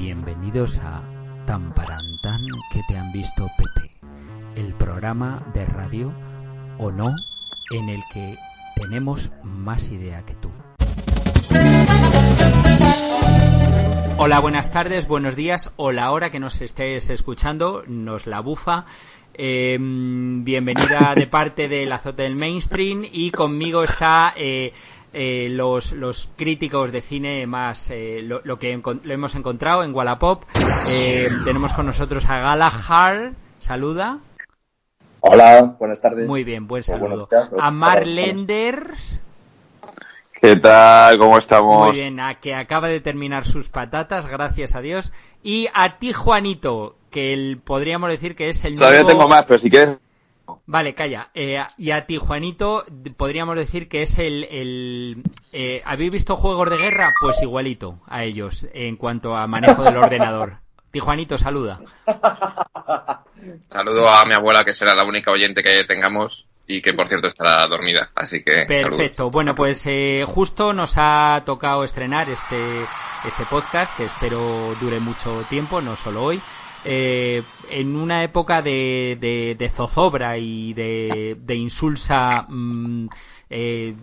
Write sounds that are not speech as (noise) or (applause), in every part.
Bienvenidos a Tan Parantan que te han visto Pepe, el programa de radio o no en el que tenemos más idea que tú. Hola, buenas tardes, buenos días o la hora que nos estés escuchando, nos la bufa. Eh, bienvenida de parte del azote del mainstream y conmigo está eh, eh, los, los críticos de cine más eh, lo, lo que lo hemos encontrado en Wallapop. Eh, tenemos con nosotros a Galahar, saluda. Hola, buenas tardes. Muy bien, buen O saludo. A Mar hola. Lenders, ¿Qué tal? ¿Cómo estamos? muy bien, a que acaba de terminar sus patatas, gracias a Dios. Y a ti, Juanito, que el, podríamos decir que es el Todavía nuevo- tengo más, pero si quieres... Vale, calla. Eh, y a ti, Juanito, podríamos decir que es el... el eh, ¿Habéis visto Juegos de Guerra? Pues igualito a ellos en cuanto a manejo del ordenador. (laughs) Ti, Juanito, saluda. Saludo a mi abuela, que será la única oyente que tengamos y que, por cierto, estará dormida. Así que, saludos. Perfecto. Bueno, pues eh, justo nos ha tocado estrenar este, este podcast, que espero dure mucho tiempo, no solo hoy. Eh, en una época de, de, zozobra y de, de insulsa mm, eh,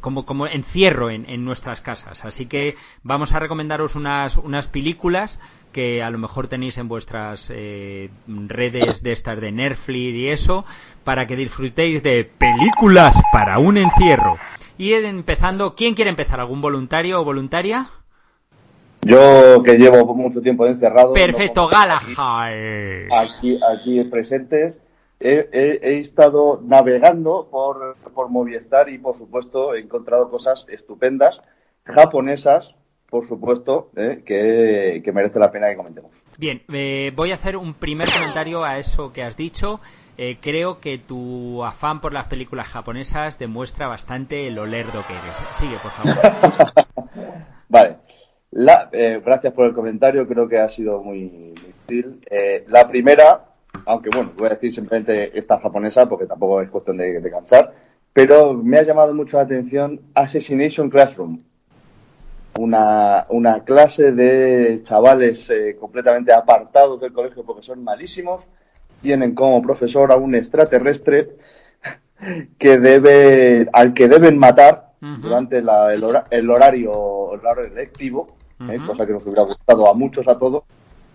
como, como encierro en, en nuestras casas. Así que vamos a recomendaros unas, unas películas que a lo mejor tenéis en vuestras eh, redes de estas de Netflix y eso, para que disfrutéis de películas para un encierro. Y empezando, ¿quién quiere empezar? ¿Algún voluntario o voluntaria? Yo que llevo mucho tiempo encerrado. Perfecto, no- Galahad. Aquí, aquí presentes. He, he- he estado navegando por, por Movistar y, por supuesto, he encontrado cosas estupendas, japonesas, por supuesto, eh, que, que merece la pena que comentemos. Bien, eh, voy a hacer un primer comentario a eso que has dicho. Eh, creo que tu afán por las películas japonesas demuestra bastante lo lerdo que eres. Sigue, por favor. (laughs) Vale. La, eh, gracias por el comentario, creo que ha sido muy, útil. Eh, la primera, aunque bueno, voy a decir simplemente esta japonesa porque tampoco es cuestión de, de cansar, pero me ha llamado mucho la atención Assassination Classroom. Una, una clase de chavales eh, completamente apartados del colegio porque son malísimos, tienen como profesor a un extraterrestre (laughs) que debe, al que deben matar durante la- el, hora- el horario, el horario lectivo, eh, Ujú. cosa que nos hubiera gustado a muchos, a todos,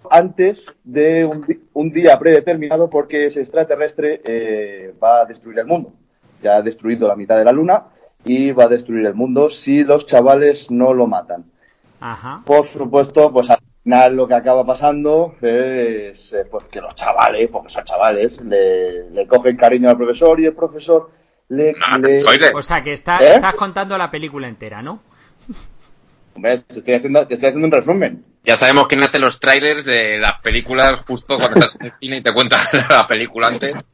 antes de un, un día predeterminado porque ese extraterrestre eh, va a destruir el mundo. Ya ha destruido la mitad de la luna y va a destruir el mundo si los chavales no lo matan. Ajá. Por supuesto, pues al final lo que acaba pasando es eh, pues que los chavales, porque son chavales, le, le cogen cariño al profesor y el profesor le... Ah, le-. O sea, que está, ¿Eh? estás contando la película entera, ¿no? Hombre, te estoy haciendo, te estoy haciendo un resumen. Ya sabemos quién hace los trailers de las películas justo cuando estás en el cine y te cuenta (laughs) la película antes. (laughs)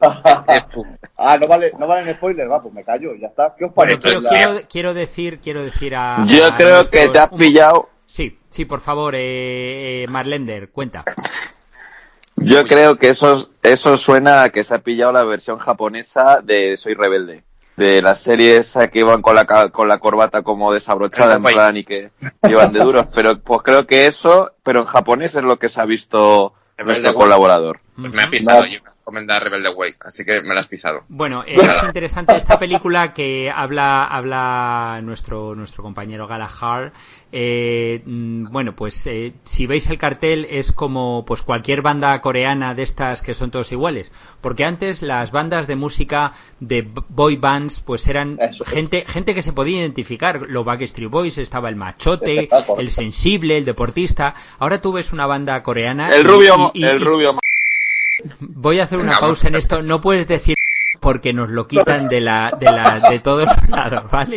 Ah, no vale, no valen spoilers, va, pues me callo, ya está. ¿Qué os Bueno, parece? quiero, La- quiero, quiero decir, quiero decir a. Yo a creo que te has pillado... Sí, sí, por favor, eh, eh, Marlender, cuenta. Yo creo que eso, eso suena a que se ha pillado la versión japonesa de Soy Rebelde. De la serie esa que iban con la, ca- con la corbata como desabrochada en plan y que iban de duros. Pero pues creo que eso, pero en japonés es lo que se ha visto Rebelde nuestro colaborador. Pues me ha pisado, yo recomendar Rebelde Way, así que me la has pisado. Bueno, eh, es interesante esta película que habla habla nuestro nuestro compañero Galahar. Eh, mm, bueno, pues eh, si veis el cartel es como pues cualquier banda coreana de estas que son todos iguales, porque antes las bandas de música de boy bands pues eran Eso. gente gente que se podía identificar. Los Backstreet Boys estaba el machote, el sensible, el deportista. Ahora tú ves una banda coreana El rubio, y- y- el y- rubio Voy a hacer una Venga, pausa en esto. No puedes decir porque nos lo quitan de la de la de todos los lados, ¿vale?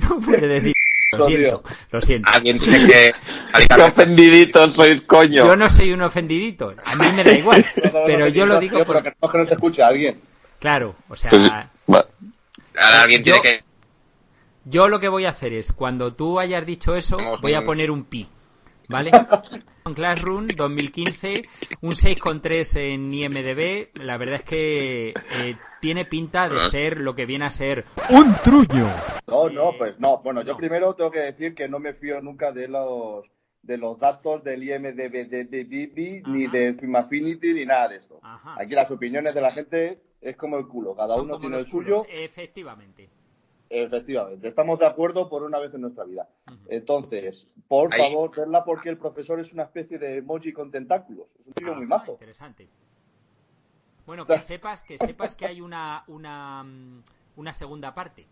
No puedes decir. Lo siento, lo siento. Alguien tiene que... (laughs) Qué ofendiditos sois, coño. Yo no soy un ofendidito. A mí me da igual. (laughs) Pero yo lo digo Yo, pero por... que no, que no se escuche a alguien. Claro, o sea, Pues. Ahora alguien Yo- tiene que... yo lo que voy a hacer es, cuando tú hayas dicho eso, voy a poner un pi. ¿Vale? (laughs) Classroom 2015, un 6,3 en IMDB. La verdad es que eh, tiene pinta de ser lo que viene a ser un truño. No, no, Eh, pues no. Bueno, yo no. primero tengo que decir que no me fío nunca de los de los datos del IMDB, ni Ajá. del Film Affinity, ni nada de esto. Ajá. Aquí las opiniones de la gente es como el culo, cada Son uno tiene el culos, suyo. Efectivamente. Efectivamente, estamos de acuerdo por una vez en nuestra vida. Entonces, por Ahí. favor, verla porque el profesor es una especie de emoji con tentáculos. Es un tío muy Ah, majo. Interesante. Bueno, O sea- que (laughs) sepas que sepas que hay una una mm, una segunda parte.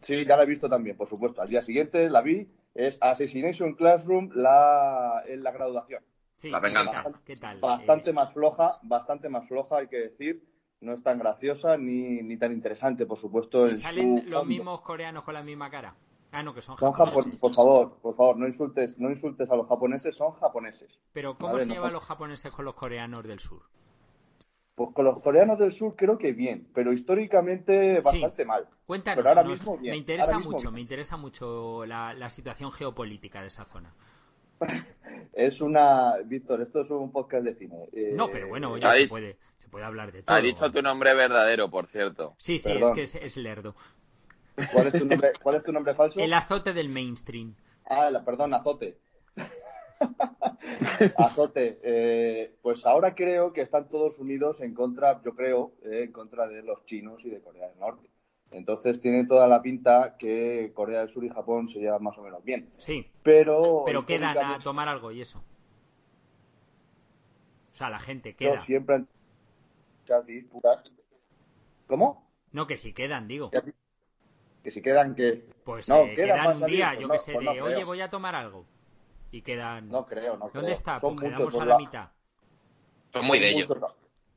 Sí, ya la he visto también, por supuesto. Al día siguiente la vi. Es Assassination Classroom la, en la graduación. Sí, La ¿qué venganza. tal? ¿Qué tal? Bastante Eh, más floja, bastante más floja, hay que decir. No es tan graciosa ni, ni tan interesante, por supuesto. ¿y En ¿Salen su los fondo. mismos coreanos con la misma cara? Ah, no, que son Son japoneses. por favor, por favor, no insultes, no insultes a los japoneses, son japoneses. Pero ¿cómo Vale, se no llevan son- los japoneses con los coreanos del sur? Pues con los coreanos del sur creo que bien, pero históricamente bastante mal. Cuéntanos, Pero ahora nos- mismo bien, me interesa ahora mismo mucho, bien. me interesa mucho la, la situación geopolítica de esa zona. (laughs) Es una, Víctor, esto es un podcast de cine. Eh, No, pero bueno, oye, ahí- se puede, puede hablar de todo. Ha dicho tu nombre verdadero, por cierto. Sí, sí, Perdón. es que es, es lerdo. ¿Cuál es tu nombre, cuál es tu nombre falso? El azote del mainstream. Ah, la, perdón, Azote. (laughs) Azote, eh, pues ahora creo que están todos unidos en contra, yo creo, eh, en contra de los chinos y de Corea del Norte. Entonces tiene toda la pinta que Corea del Sur y Japón se llevan más o menos bien. Sí, Pero, pero quedan a tomar algo y eso. O sea, la gente queda. siempre han muchas disputas. ¿Cómo? No, que si quedan, digo. Que si quedan que... Pues No, eh, quedan un día, yo no, que sé, pues de, no oye, voy a tomar algo. Y quedan... No creo, no creo. ¿Dónde está? Son Pues muchos, a la la- mitad. Son muy de ellos. muchos.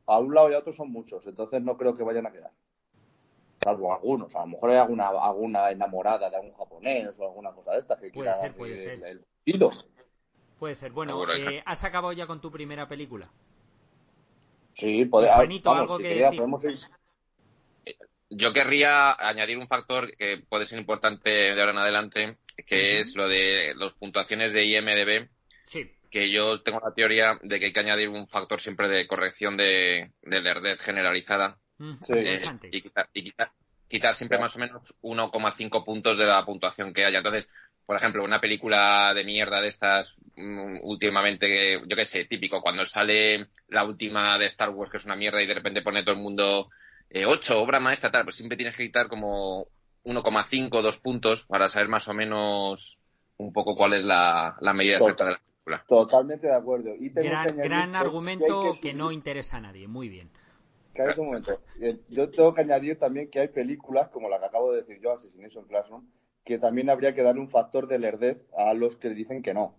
A un lado y a otro son muchos, entonces no creo que vayan a quedar. Salvo algunos, a lo mejor hay alguna, alguna enamorada de algún japonés o alguna cosa de estas que Puede quiera ser, puede el- ser. el. Puede ser. Bueno, Seguro, eh, ¿has acabado ya con tu primera película? Sí, pode- Juanito, vamos, ¿algo si que quería, decir? podemos ir- Yo querría añadir un factor que puede ser importante de ahora en adelante, que es lo de las puntuaciones de IMDB, Sí. que yo tengo la teoría de que hay que añadir un factor siempre de corrección de, de lerdez generalizada Sí. eh, Interesante. y, quitar, y quitar- quitar siempre más o menos 1,5 puntos de la puntuación que haya. Entonces, por ejemplo, una película de mierda de estas mm, últimamente, yo qué sé, típico, cuando sale la última de Star Wars, que es una mierda, y de repente pone todo el mundo eh, 8, obra maestra, tal, pues siempre tienes que quitar como 1,5, 2 puntos para saber más o menos un poco cuál es la, la medida Total. exacta de la película. Totalmente de acuerdo. Y Gran, gran argumento que, hay que, que no interesa a nadie. Muy bien. Cállate un momento. Eh, Yo tengo que añadir también que hay películas, como la que acabo de decir yo, Assassination Classroom, que también habría que darle un factor de lerdez a los que dicen que no.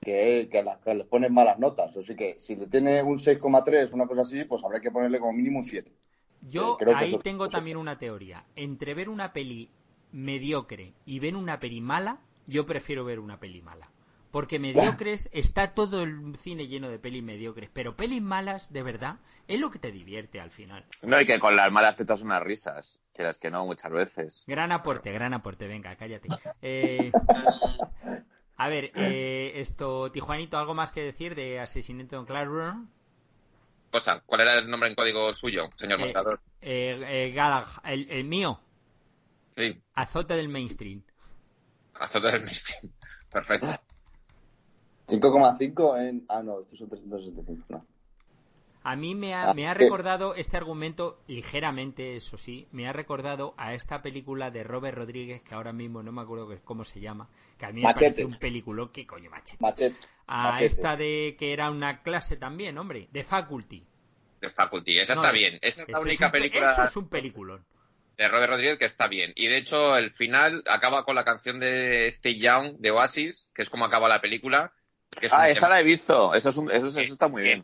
Que, que, que les ponen malas notas. Así que si le tiene un 6,3, una cosa así, pues habría que ponerle como mínimo un 7. Yo Eh, ahí tengo también una teoría. Entre ver una peli mediocre y ver una peli mala, yo prefiero ver una peli mala. Porque mediocres está todo el cine lleno de pelis mediocres, pero pelis malas, de verdad, es lo que te divierte al final. No, y que con las malas te das unas risas. Quieras que no, muchas veces. Gran aporte, gran aporte, venga, cállate. Eh, a ver, eh, esto, Tijuanito, ¿algo más que decir de Asesinato en Classroom? Cosa, ¿cuál era el nombre en código suyo, señor Eh, moderador? eh, eh, Galag- el, el mío, Sí, Azote del Mainstream. azote del mainstream. (laughs) Perfecto. 5,5 en... Ah, no, estos son 365. No. A mí me ha, Ah, me ha recordado este argumento, ligeramente, eso sí, me ha recordado a esta película de Robert Rodríguez, que ahora mismo no me acuerdo que- cómo se llama, que a mí me Machete. parece un peliculón, ¿qué coño, machete? Machete. A Machete. esta de que era una clase también, hombre, de Faculty. De Faculty. Esa No, está bien. Esa es la única un película Eso es un peliculón. de Robert Rodríguez que está bien. Y de hecho, el final acaba con la canción de Stay Young de Oasis, que es como acaba la película. Que es un Ah, esa tema la he visto. Eso, es un- eso, eso está muy que- bien.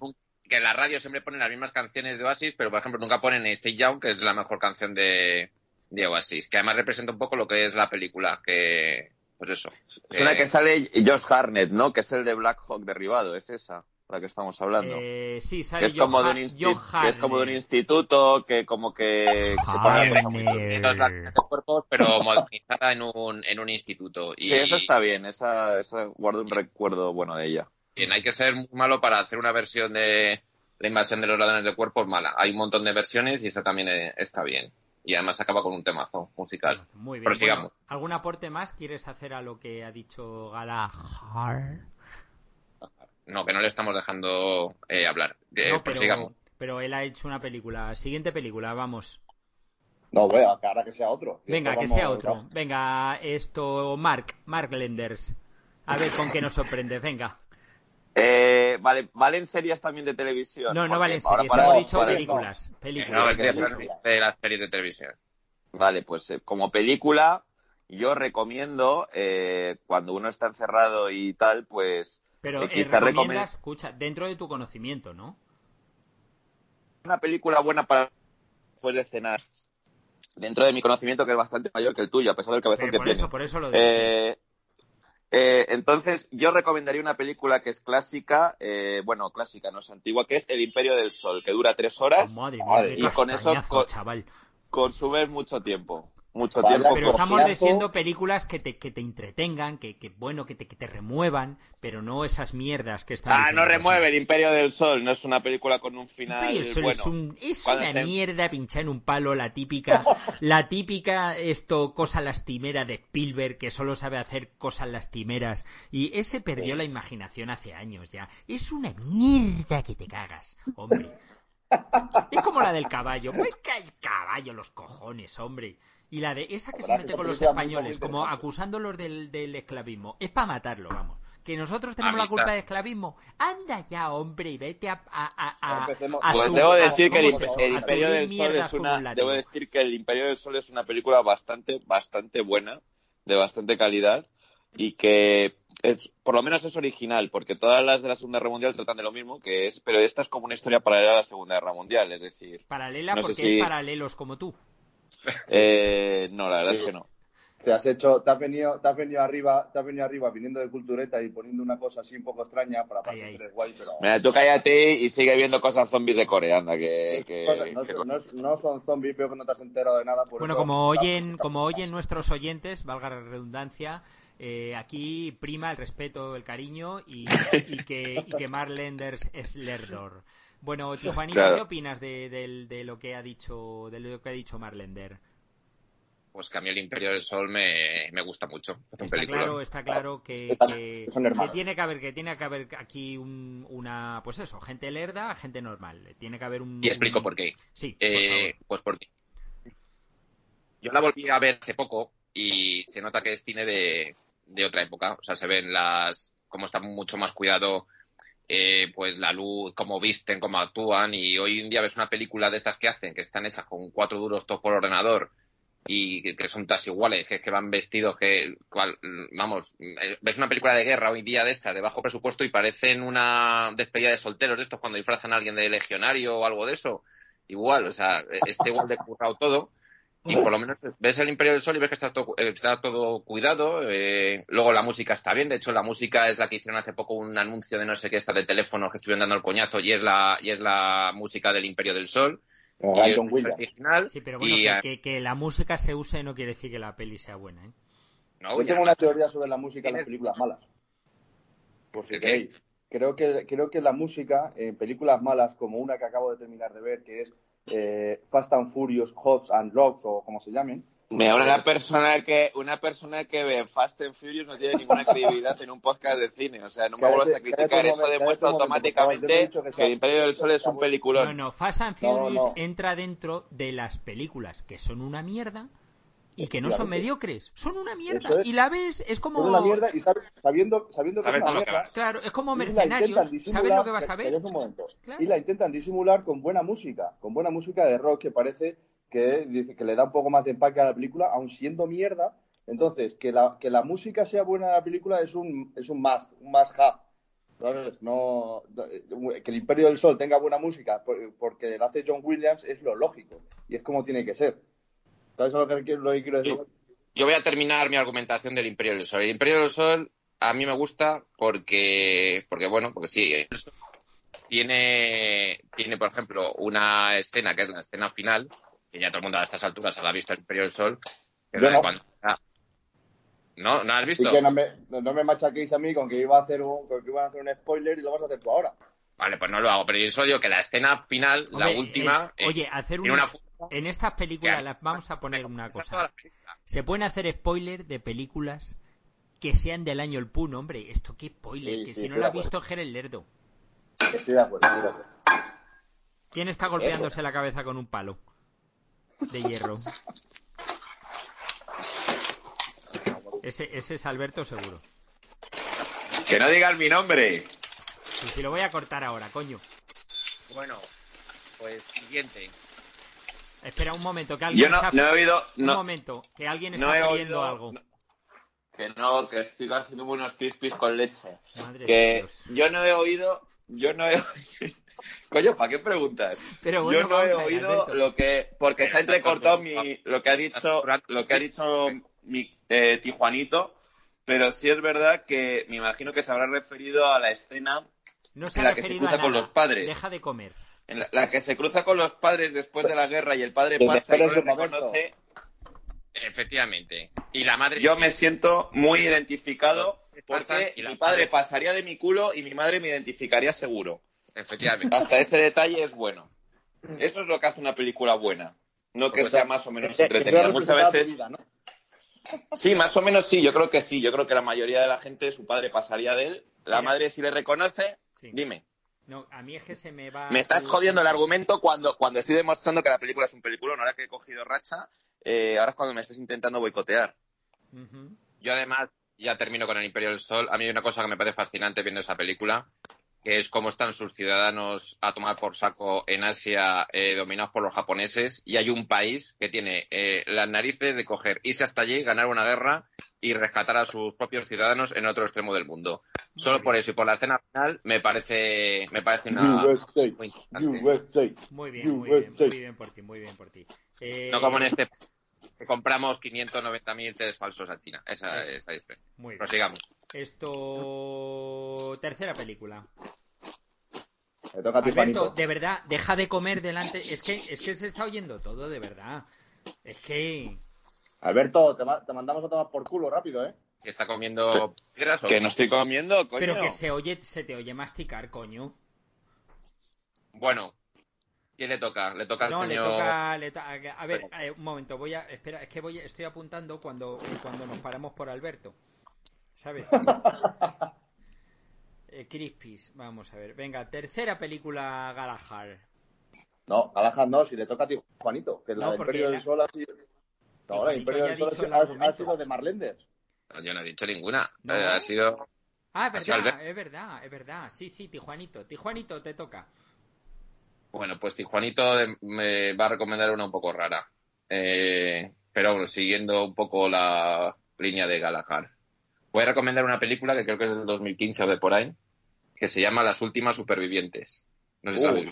Que en la radio siempre ponen las mismas canciones de Oasis, pero por ejemplo nunca ponen Stay Young, que es la mejor canción de, de Oasis. Que además representa un poco lo que es la película. Que, pues eso. Es una Eh, que sale Josh Harnett, ¿no? Que es el de Black Hawk derribado. Es esa, la que estamos hablando. Eh, sí, que es como, de un que es como de un instituto que como que... cuerpos, pero modernizada en un, en un instituto. Y, Sí, eso está bien. Esa, esa guardo un recuerdo bueno de ella. Bien, hay que ser muy malo para hacer una versión de la invasión de los ladrones de cuerpos mala. Hay un montón de versiones y esa también eh, está bien. y además acaba con un temazo musical. Muy bien. Prosigamos. Bueno, ¿Algún aporte más quieres hacer a lo que ha dicho Galahar? No, que no le estamos dejando eh, hablar. Eh, No, prosigamos. pero, pero él ha hecho una película. Siguiente película, vamos. No, bueno, que ahora que sea otro. Y Venga, que sea otro. Venga, esto, Mark, Mark Lenders. A ver con qué nos sorprende, venga. Eh, vale, ¿valen series también de televisión? No, no valen series, para- hemos dicho películas. Eh, Películas. no, es- de las series de televisión. Vale, pues eh, como película, yo recomiendo, eh, cuando uno está encerrado y tal, pues Pero eh, eh, recomiendas, escucha, dentro de tu conocimiento, ¿no? una película buena para después de cenar. Dentro de mi conocimiento, que es bastante mayor que el tuyo, a pesar del cabezón Pero que por tienes. eso, por eso lo digo. Eh, eh, entonces, yo recomendaría una película que es clásica, eh, bueno, clásica, no es antigua, que es El Imperio del Sol, que dura tres horas, Madre mía, madre, qué y con eso chaval. consumes mucho tiempo. Mucho Vaya, tiempo. Pero estamos diciendo películas que te, que te entretengan, que, que bueno, que te, que te remuevan, pero no esas mierdas que están. Ah, no remueve El Imperio del Sol, no es una película con un final Imperio bueno. es, un- es una se- mierda pinchar en un palo, la típica, (laughs) la típica esto cosa lastimera de Spielberg que solo sabe hacer cosas lastimeras y ese perdió la imaginación hace años ya. Es una mierda que te cagas, hombre. Es como la del caballo. Pues el caballo, los cojones, hombre. Y la de esa que se mete con los españoles, como acusándolos del, del esclavismo. Es para matarlo, vamos. Que nosotros tenemos la culpa del esclavismo. Anda ya, hombre, y vete a... a, a- a- Pues debo decir que el, Imperio del Sol es una debo decir que el Imperio del Sol es una película bastante bastante buena, de bastante calidad y que es, por lo menos es original, porque todas las de la Segunda Guerra Mundial tratan de lo mismo, que es, pero esta es como una historia paralela a la Segunda Guerra Mundial, es decir, Paralela No porque si- es paralelos como tú. Eh, no, la verdad Sí. es que no. Te has hecho, te has venido, te has venido arriba, te has venido arriba viniendo de cultureta y poniendo una cosa así un poco extraña para Ay, parecer ay. guay, pero Mira, tú cállate y sigue viendo cosas zombies de Corea, anda, que... (laughs) que- no, que- no- no son zombies, pero que no te has enterado de nada. por Bueno, eso- como oyen, como oyen nuestros oyentes, valga la redundancia, eh, aquí prima el respeto, el cariño y, y que, y que Mark Lenders es Lerdor. Bueno, (laughs) Tijuanita, Claro. ¿qué opinas de, del- de lo que ha dicho, de lo que ha dicho Mark Lender? Pues que a mí el Imperio del Sol me, me gusta mucho. Es Está claro, está claro que, que, que tiene que haber, que tiene que haber aquí un- una, pues eso, gente lerda, gente normal. Tiene que haber un. Y explico un- por qué. Sí, por Eh, favor. pues porque yo la volví a ver hace poco y se nota que es cine de, de otra época. O sea, se ven las. cómo está mucho más cuidado, eh, pues la luz, cómo visten, cómo actúan. Y hoy en día ves una película de estas que hacen, que están hechas con cuatro duros todos por ordenador y que, son todas iguales, que, que van vestidos que, cual- vamos, eh, ves una película de guerra hoy en día de esta, de bajo presupuesto y parecen una despedida de solteros de estos cuando disfrazan a alguien de legionario o algo de eso. Igual, o sea, eh, está igual de currado todo. Y por lo menos ves el Imperio del Sol y ves que está todo, eh, está todo cuidado. eh, luego la música está bien. De hecho, la música es la que hicieron hace poco un anuncio de no sé qué esta de teléfono que estuvieron dando el coñazo y es la, y es la música del Imperio del Sol. Y Williams. original. Sí, pero bueno, y, que, que- que la música se use no quiere decir que la peli sea buena, ¿eh? no, Yo ya tengo una teoría sobre la música en las películas malas. Por si ¿El queréis. Creo que, creo que la música en películas malas, como una que acabo de terminar de ver, que es eh, Fast and Furious, Hobbs and Rocks, o como se llamen, Mira, una persona que una persona que ve Fast and Furious no tiene ninguna credibilidad en un podcast de cine, o sea, no me vuelvas a criticar, eso demuestra no automáticamente que el Imperio del Sol es un No, peliculón. no, Fast and No, Furious no. entra dentro de las películas que son una mierda y que no son mediocres. Son una mierda. Es. Y la ves, es como... es una mierda y sabe- sabiendo, sabiendo que es una mierda. Claro, es como mercenarios. intentan ¿Sabes disimular- lo que vas a ver? Cállate un momento. Claro. Y la intentan disimular con buena música, con buena música de rock que parece que dice que le da un poco más de empaque a la película, aun siendo mierda. Entonces, que la, que la música sea buena de la película es un, es un must, un must have. ¿Sabes? No, que el Imperio del Sol tenga buena música por- porque la hace John Williams es lo lógico y es como tiene que ser. ¿Sabes lo que, lo que quiero decir? Yo, yo voy a terminar mi argumentación del Imperio del Sol. El Imperio del Sol a mí me gusta porque, porque bueno, porque sí, el Sol tiene, tiene, por ejemplo, una escena que es la escena final, que ya todo el mundo a estas alturas ha visto el Imperio del Sol, que es Yo la de no. cuando- ah. ¿No? ¿No has visto? que no me, no me machaquéis a mí con que iba a hacer un, con que iban a hacer un spoiler y lo vas a hacer tú ahora. Vale, pues no lo hago, pero yo solo digo que la escena final, la última, eh, eh, oye, hacer un... tiene una en estas películas las vamos a poner una cosa. Se pueden hacer spoilers de películas que sean del año el Pun, hombre. Esto qué spoiler, Sí, que sí, si no lo ha visto Jerez Lerdo. Estoy de acuerdo, estoy de acuerdo. ¿Quién está golpeándose la cabeza con un palo de hierro? Ese, ese es Alberto seguro. Que no digas mi nombre. Y si lo voy a cortar ahora, coño. Bueno, pues siguiente. Espera un momento, que alguien Yo no, está... no he oído. Un No, momento, que alguien no está he pidiendo oído. algo. no- que no, que estoy haciendo unos crispies con leche. Madre Que Dios. yo no he oído. Yo no he oído. (laughs) Coño, ¿para qué preguntas? Pero bueno, yo no he oído Alberto. lo que. Porque se ha entrecortado mi, lo que ha dicho. Lo que ha dicho mi eh, Tijuanito. Pero sí es verdad que me imagino que se habrá referido a la escena No se en la que se cruza con los padres. Deja de comer. En la, la que se cruza con los padres después de la guerra y el padre pasa y no le reconoce. Efectivamente. Y la madre. Yo me siento muy identificado porque mi padre pasaría de mi culo y mi madre me identificaría seguro. Efectivamente. Hasta ese detalle es bueno. Eso es lo que hace una película buena. No que sea más o menos entretenida. Muchas veces. Sí, más o menos sí. Yo creo que sí. Yo creo que la mayoría de la gente, su padre pasaría de él. La madre, si le reconoce, Sí. dime. No, a mí es que se me va... Me estás jodiendo el argumento cuando, cuando estoy demostrando que la película es un película. Ahora que he cogido racha, eh, ahora es cuando me estás intentando boicotear. Yo además, ya termino con el Imperio del Sol. A mí hay una cosa que me parece fascinante viendo esa película, que es cómo están sus ciudadanos a tomar por saco en Asia eh, dominados por los japoneses y hay un país que tiene eh, las narices de coger, irse hasta allí, ganar una guerra y rescatar a sus propios ciudadanos en otro extremo del mundo. Solo por eso y por la escena final me parece me parece una USA, muy interesante. USA. Muy bien, muy bien, muy bien por ti, muy bien por ti. Eh, No como en este que compramos 590.000 test falsos a China. Esa es la diferencia. Muy bien. Prosigamos. Esto... Tercera película. Me toca a ti, Alberto, Juanito. de verdad, deja de comer delante... Es que, es que se está oyendo todo, de verdad. Es que... Alberto, te, ma- te mandamos a tomar por culo rápido, ¿eh? que está comiendo piedras o Que no estoy comiendo, coño. Pero que se oye, se te oye masticar, coño. Bueno, ¿quién le toca? Le toca al No, le señor. toca, le to- a ver, eh, un momento, voy a, espera, es que voy, estoy apuntando cuando, cuando nos paramos por Alberto, ¿sabes? (laughs) eh, Crispis, vamos a ver, venga, tercera película Galahad. No, Galahad no, si le toca a ti, Juanito, que la No, del Imperio la- del Sol ha sido... No, la Juanito Imperio del Sol ha ha, sido de Marlenders. Yo no he dicho ninguna. No. Eh, ha sido. Ah, es verdad, Albert- es verdad, es verdad, sí, sí, Tijuanito, Tijuanito te toca. Bueno, pues Tijuanito me va a recomendar una un poco rara. Eh, pero bueno, siguiendo un poco la línea de Galahad. Voy a recomendar una película que creo que es del 2015 o de por ahí, que se llama Las últimas supervivientes. No sé si Uh, sabes.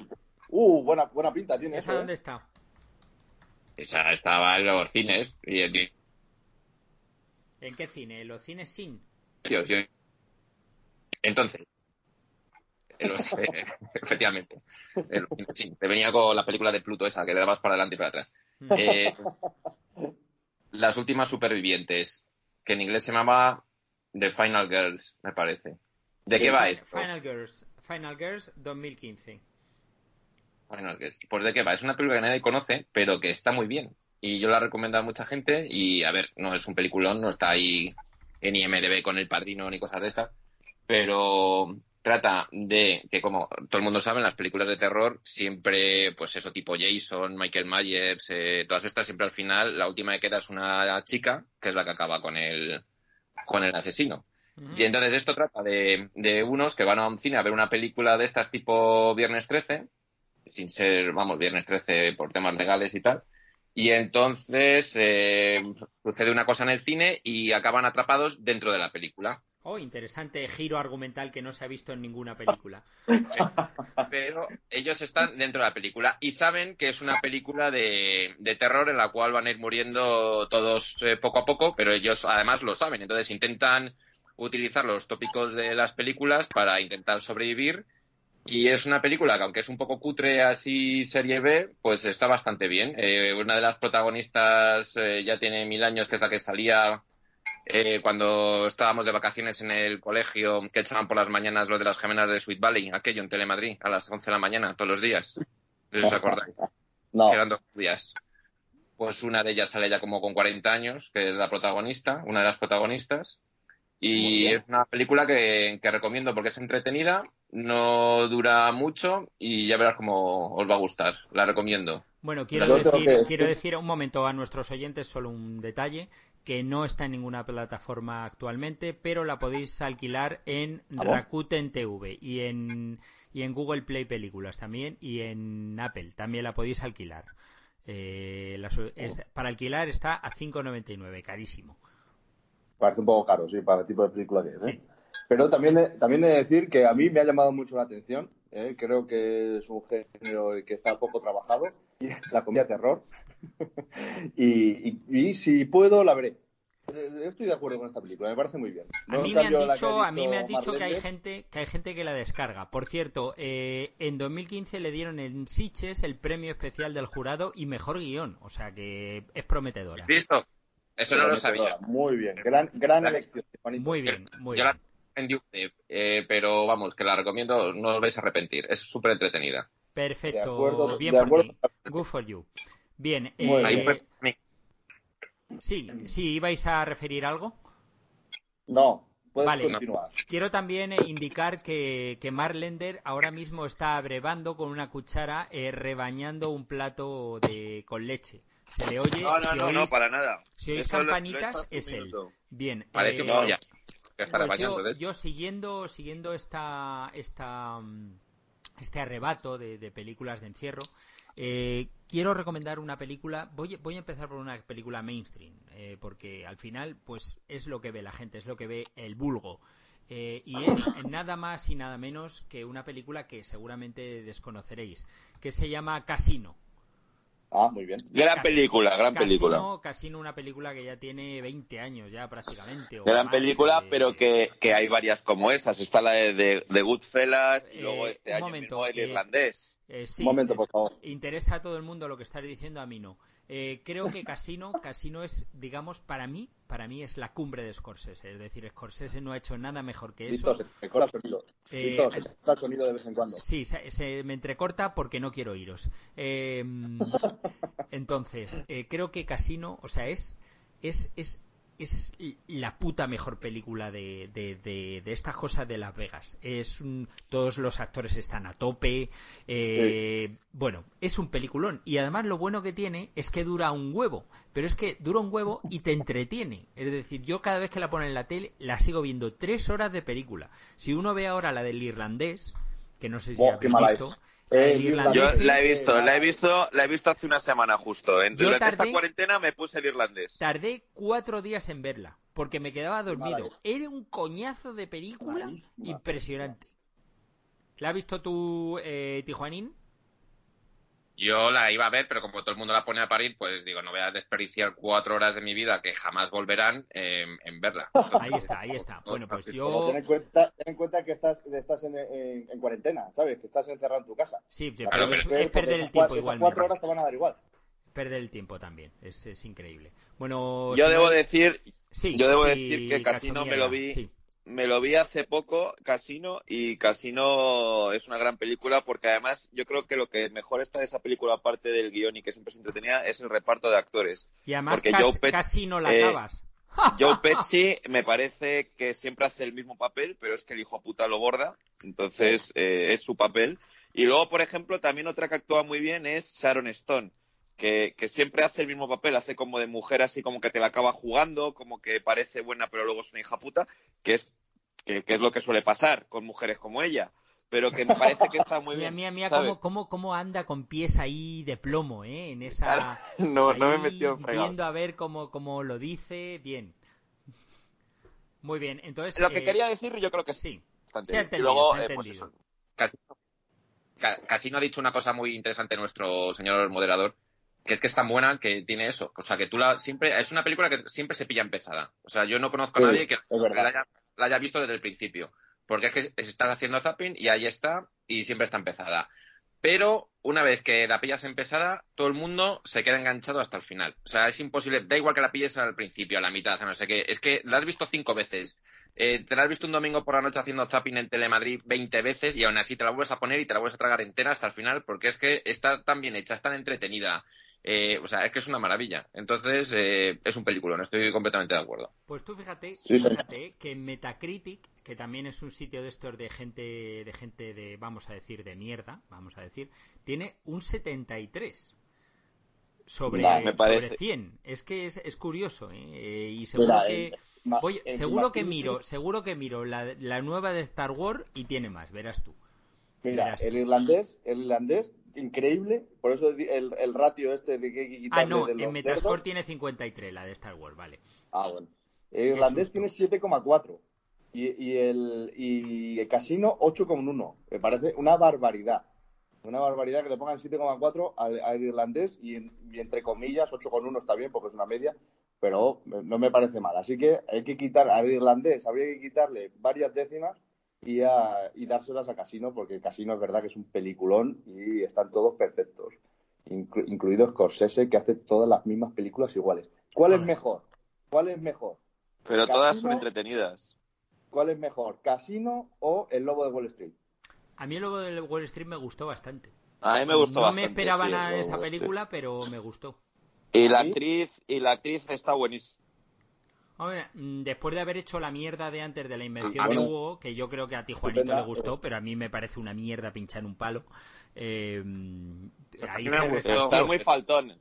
uh, buena, buena pinta tiene ¿Esa eso, dónde ¿eh? está? Esa estaba en los cines y en ¿En qué cine? ¿En los cines sin? Entonces, en los- eh, (laughs) efectivamente, En los- sí, te venía con la película de Pluto esa, que le dabas para adelante y para atrás. Eh, las últimas supervivientes, que en inglés se llamaba The Final Girls, me parece. ¿De Sí, qué va esto? Final Girls, Final Girls 2015. Girls. Pues de qué va. Es una película que nadie conoce, pero que está muy bien. Y yo la recomiendo a mucha gente. Y a ver, no es un peliculón, no está ahí en IMDB con el padrino ni cosas de estas. Pero trata de que, como todo el mundo sabe, en las películas de terror siempre, pues eso, tipo Jason, Michael Myers, eh, todas estas, siempre al final, la última que queda es una chica, que es la que acaba con el, con el asesino. Y entonces esto trata de, de unos que van a un cine a ver una película de estas tipo Viernes 13, sin ser, vamos, Viernes 13 por temas legales y tal. Y entonces eh, sucede una cosa en el cine y acaban atrapados dentro de la película. Oh, interesante giro argumental que no se ha visto en ninguna película. (laughs) Pero ellos están dentro de la película y saben que es una película de, de terror en la cual van a ir muriendo todos eh, poco a poco, pero ellos además lo saben. Entonces intentan utilizar los tópicos de las películas para intentar sobrevivir. Y es una película que, aunque es un poco cutre así serie B, pues está bastante bien. Eh, una de las protagonistas eh, ya tiene mil años, que es la que salía eh, cuando estábamos de vacaciones en el colegio, que echaban por las mañanas lo de las gemelas de Sweet Valley, aquello en Telemadrid, a las 11 de la mañana, todos los días. No os acordáis. (laughs) No. Quedan dos días. Pues una de ellas sale ya como con 40 años, que es la protagonista, una de las protagonistas. Y es una película que, que recomiendo porque es entretenida, no dura mucho y ya verás cómo os va a gustar. La recomiendo. Bueno, quiero decir, que quiero decir un momento a nuestros oyentes solo un detalle que no está en ninguna plataforma actualmente, pero la podéis alquilar en. Rakuten TV y en y en Google Play Películas también y en Apple también la podéis alquilar. Eh, la su- es- para alquilar está a 5.99, carísimo. Parece un poco caro, sí, para el tipo de película que es. ¿eh? Sí. Pero también, he- también he de decir que a mí me ha llamado mucho la atención. ¿eh? Creo que es un género que está poco trabajado. y (laughs) La comedia terror. (laughs) y, y- y si puedo, la veré. Eh, Estoy de acuerdo con esta película, me parece muy bien. A No mí en me han dicho, a mí me han dicho que hay gente que hay gente que la descarga. Por cierto, eh, en 2015 le dieron en Sitges el premio especial del jurado y mejor guion, o sea que es prometedora. ¿Listo? Eso no lo sabía. Muy bien, gran, gran elección. Muy bien, muy Yo bien. la en eh, pero vamos, que la recomiendo, no os vais a arrepentir. Es súper entretenida. Perfecto, De acuerdo, bien de por acuerdo. ti. Good for you. Bien, eh, Ahí sí, sí, ibais a referir algo. No, puedes Vale. continuar. Quiero también eh, indicar que, que Marlender ahora mismo está abrevando con una cuchara, eh, rebañando un plato de con leche. Se le oye. No, no, si no, oís- no, para nada. Si oís Eso lo- lo he campanitas, es él. Bien. Parece eh, una olla. Pues yo, yo siguiendo, siguiendo esta, esta, mm, este arrebato de, de películas de encierro, eh, quiero recomendar una película. Voy, voy a empezar por una película mainstream, eh, porque al final, pues es lo que ve la gente, es lo que ve el vulgo. Eh, y es (laughs) nada más y nada menos que una película que seguramente desconoceréis, que se llama Casino. Ah, muy bien. Gran Cas- película, gran película. Casino, Casino, una película que ya tiene 20 años ya prácticamente. o Gran más, película, eh, pero que, que hay varias como esas. Está la de, de, de Goodfellas y Eh, luego este año momento, mismo el eh, irlandés. eh, sí, Un momento, eh, por favor. interesa a todo el mundo lo que estás diciendo, a mí no. Eh, creo que Casino, Casino es, digamos, para mí, para mí es la cumbre de Scorsese. Es decir, Scorsese no ha hecho nada mejor que eso. Listo, se te corta el sonido. Eh, Listo, se te corta el sonido de vez en cuando. Sí, se, se me entrecorta porque no quiero iros. Eh, (laughs) entonces, eh, creo que Casino, o sea, es, es, es, es la puta mejor película de, de, de, de esta cosa de Las Vegas. Es un- todos los actores están a tope. eh, Bueno, es un peliculón. Y además lo bueno que tiene es que dura un huevo. Pero es que dura un huevo y te entretiene. Es decir, yo cada vez que la ponen en la tele la sigo viendo tres horas de película. Si uno ve ahora la del irlandés, que no sé si habéis mala visto, es. Eh, Yo la he visto, la he visto, la he visto hace una semana justo. En- Durante esta cuarentena me puse el irlandés. Tardé cuatro días en verla, porque me quedaba dormido. Era un coñazo de película Malísima. impresionante. ¿La has visto tú, eh, Tijuanín? Yo la iba a ver, pero como todo el mundo la pone a parir, pues digo, no voy a desperdiciar cuatro horas de mi vida que jamás volverán en, en verla. (laughs) Ahí está, ahí está. Bueno, pues yo... ten en cuenta, ten en cuenta que estás, estás en, en- en cuarentena, ¿sabes? Que estás encerrado en tu casa. Sí, te- Claro, pero- es perder esas el tiempo igualmente. cuatro horas te van a dar igual. Perder el tiempo también. Es, es increíble. Bueno, Yo si debo no- decir, Sí, yo debo sí, decir que Casino me lo vi- sí. Me lo vi hace poco, Casino, y Casino es una gran película porque además yo creo que lo que mejor está de esa película, aparte del guion y que siempre se entretenía, es el reparto de actores. Y además porque cas- Joe Pet- casi no la eh, acabas. (laughs) Joe Pesci me parece que siempre hace el mismo papel, pero es que el hijo puta lo borda, entonces eh, es su papel. Y luego, por ejemplo, también otra que actúa muy bien es Sharon Stone, que, que siempre hace el mismo papel, hace como de mujer así como que te la acaba jugando, como que parece buena pero luego es una hija puta, que es, que, que es lo que suele pasar con mujeres como ella. Pero que me parece que está muy (laughs) bien. mira, mira ¿sabes? cómo, cómo, cómo anda con pies ahí de plomo, ¿eh? En esa... Claro, (laughs) no, no me he metido en fregado. Viendo a ver cómo, cómo lo dice, bien. Muy bien, entonces... Lo que eh, quería decir yo creo que sí. Sí. Y entendido, luego, se ha eh, pues entendido. eso, Casino, Ca- Casino ha dicho una cosa muy interesante nuestro señor moderador, que es que es tan buena que tiene eso. O sea, que tú la siempre, es una película que siempre se pilla empezada. O sea, yo no conozco a nadie que verdad. la haya, la haya visto desde el principio. Porque es que estás haciendo zapping y ahí está y siempre está empezada. pero una vez que la pillas empezada, todo el mundo se queda enganchado hasta el final. O sea, es imposible, da igual que la pilles al principio, a la mitad, no sé qué. Es que la has visto cinco veces. Eh, te la has visto un domingo por la noche haciendo zapping en Telemadrid 20 veces y aún así te la vuelves a poner y te la vuelves a tragar entera hasta el final porque es que está tan bien hecha, es tan entretenida. Eh, o sea, es que es una maravilla. Entonces, eh, es un película, no estoy completamente de acuerdo. Pues tú fíjate, fíjate que en Metacritic, que también es un sitio de estos de gente, de gente de, vamos a decir, de mierda, vamos a decir, tiene un 73 sobre, sobre 100. Es que es, es curioso, ¿eh? y seguro que... Voy, seguro que miro, seguro que miro la, la, nueva de Star Wars y tiene más, verás tú. Mira, el irlandés, el irlandés, increíble, por eso el, el ratio este de que hay que quitarle Ah, no, de los en Metascore tiene 53 la de Star Wars, vale. Ah, bueno. El irlandés tiene 7,4 y, y, el, y el casino 8,1. Me parece una barbaridad. Una barbaridad que le pongan 7,4 al, al, irlandés y, y, entre comillas 8,1 está bien porque es una media, pero no me parece mal. Así que hay que quitar al irlandés, habría que quitarle varias décimas y, a, y dárselas a Casino, porque el Casino es verdad que es un peliculón y están todos perfectos, inclu incluido Scorsese, que hace todas las mismas películas iguales. ¿Cuál es mejor? ¿Cuál es mejor? Pero Casino, todas son entretenidas. ¿Cuál es mejor? ¿Casino o El Lobo de Wall Street? A mí El Lobo de Wall Street me gustó bastante. A mí me gustó no bastante. No me esperaba sí, nada de esa película, pero me gustó. Y la actriz, y la actriz está buenísima. Hombre, después de haber hecho la mierda de antes de la invención bueno, de Hugo, que yo creo que a ti Juanito le gustó, pero a mí me parece una mierda pinchar un palo. Eh, ahí se. Está muy faltón.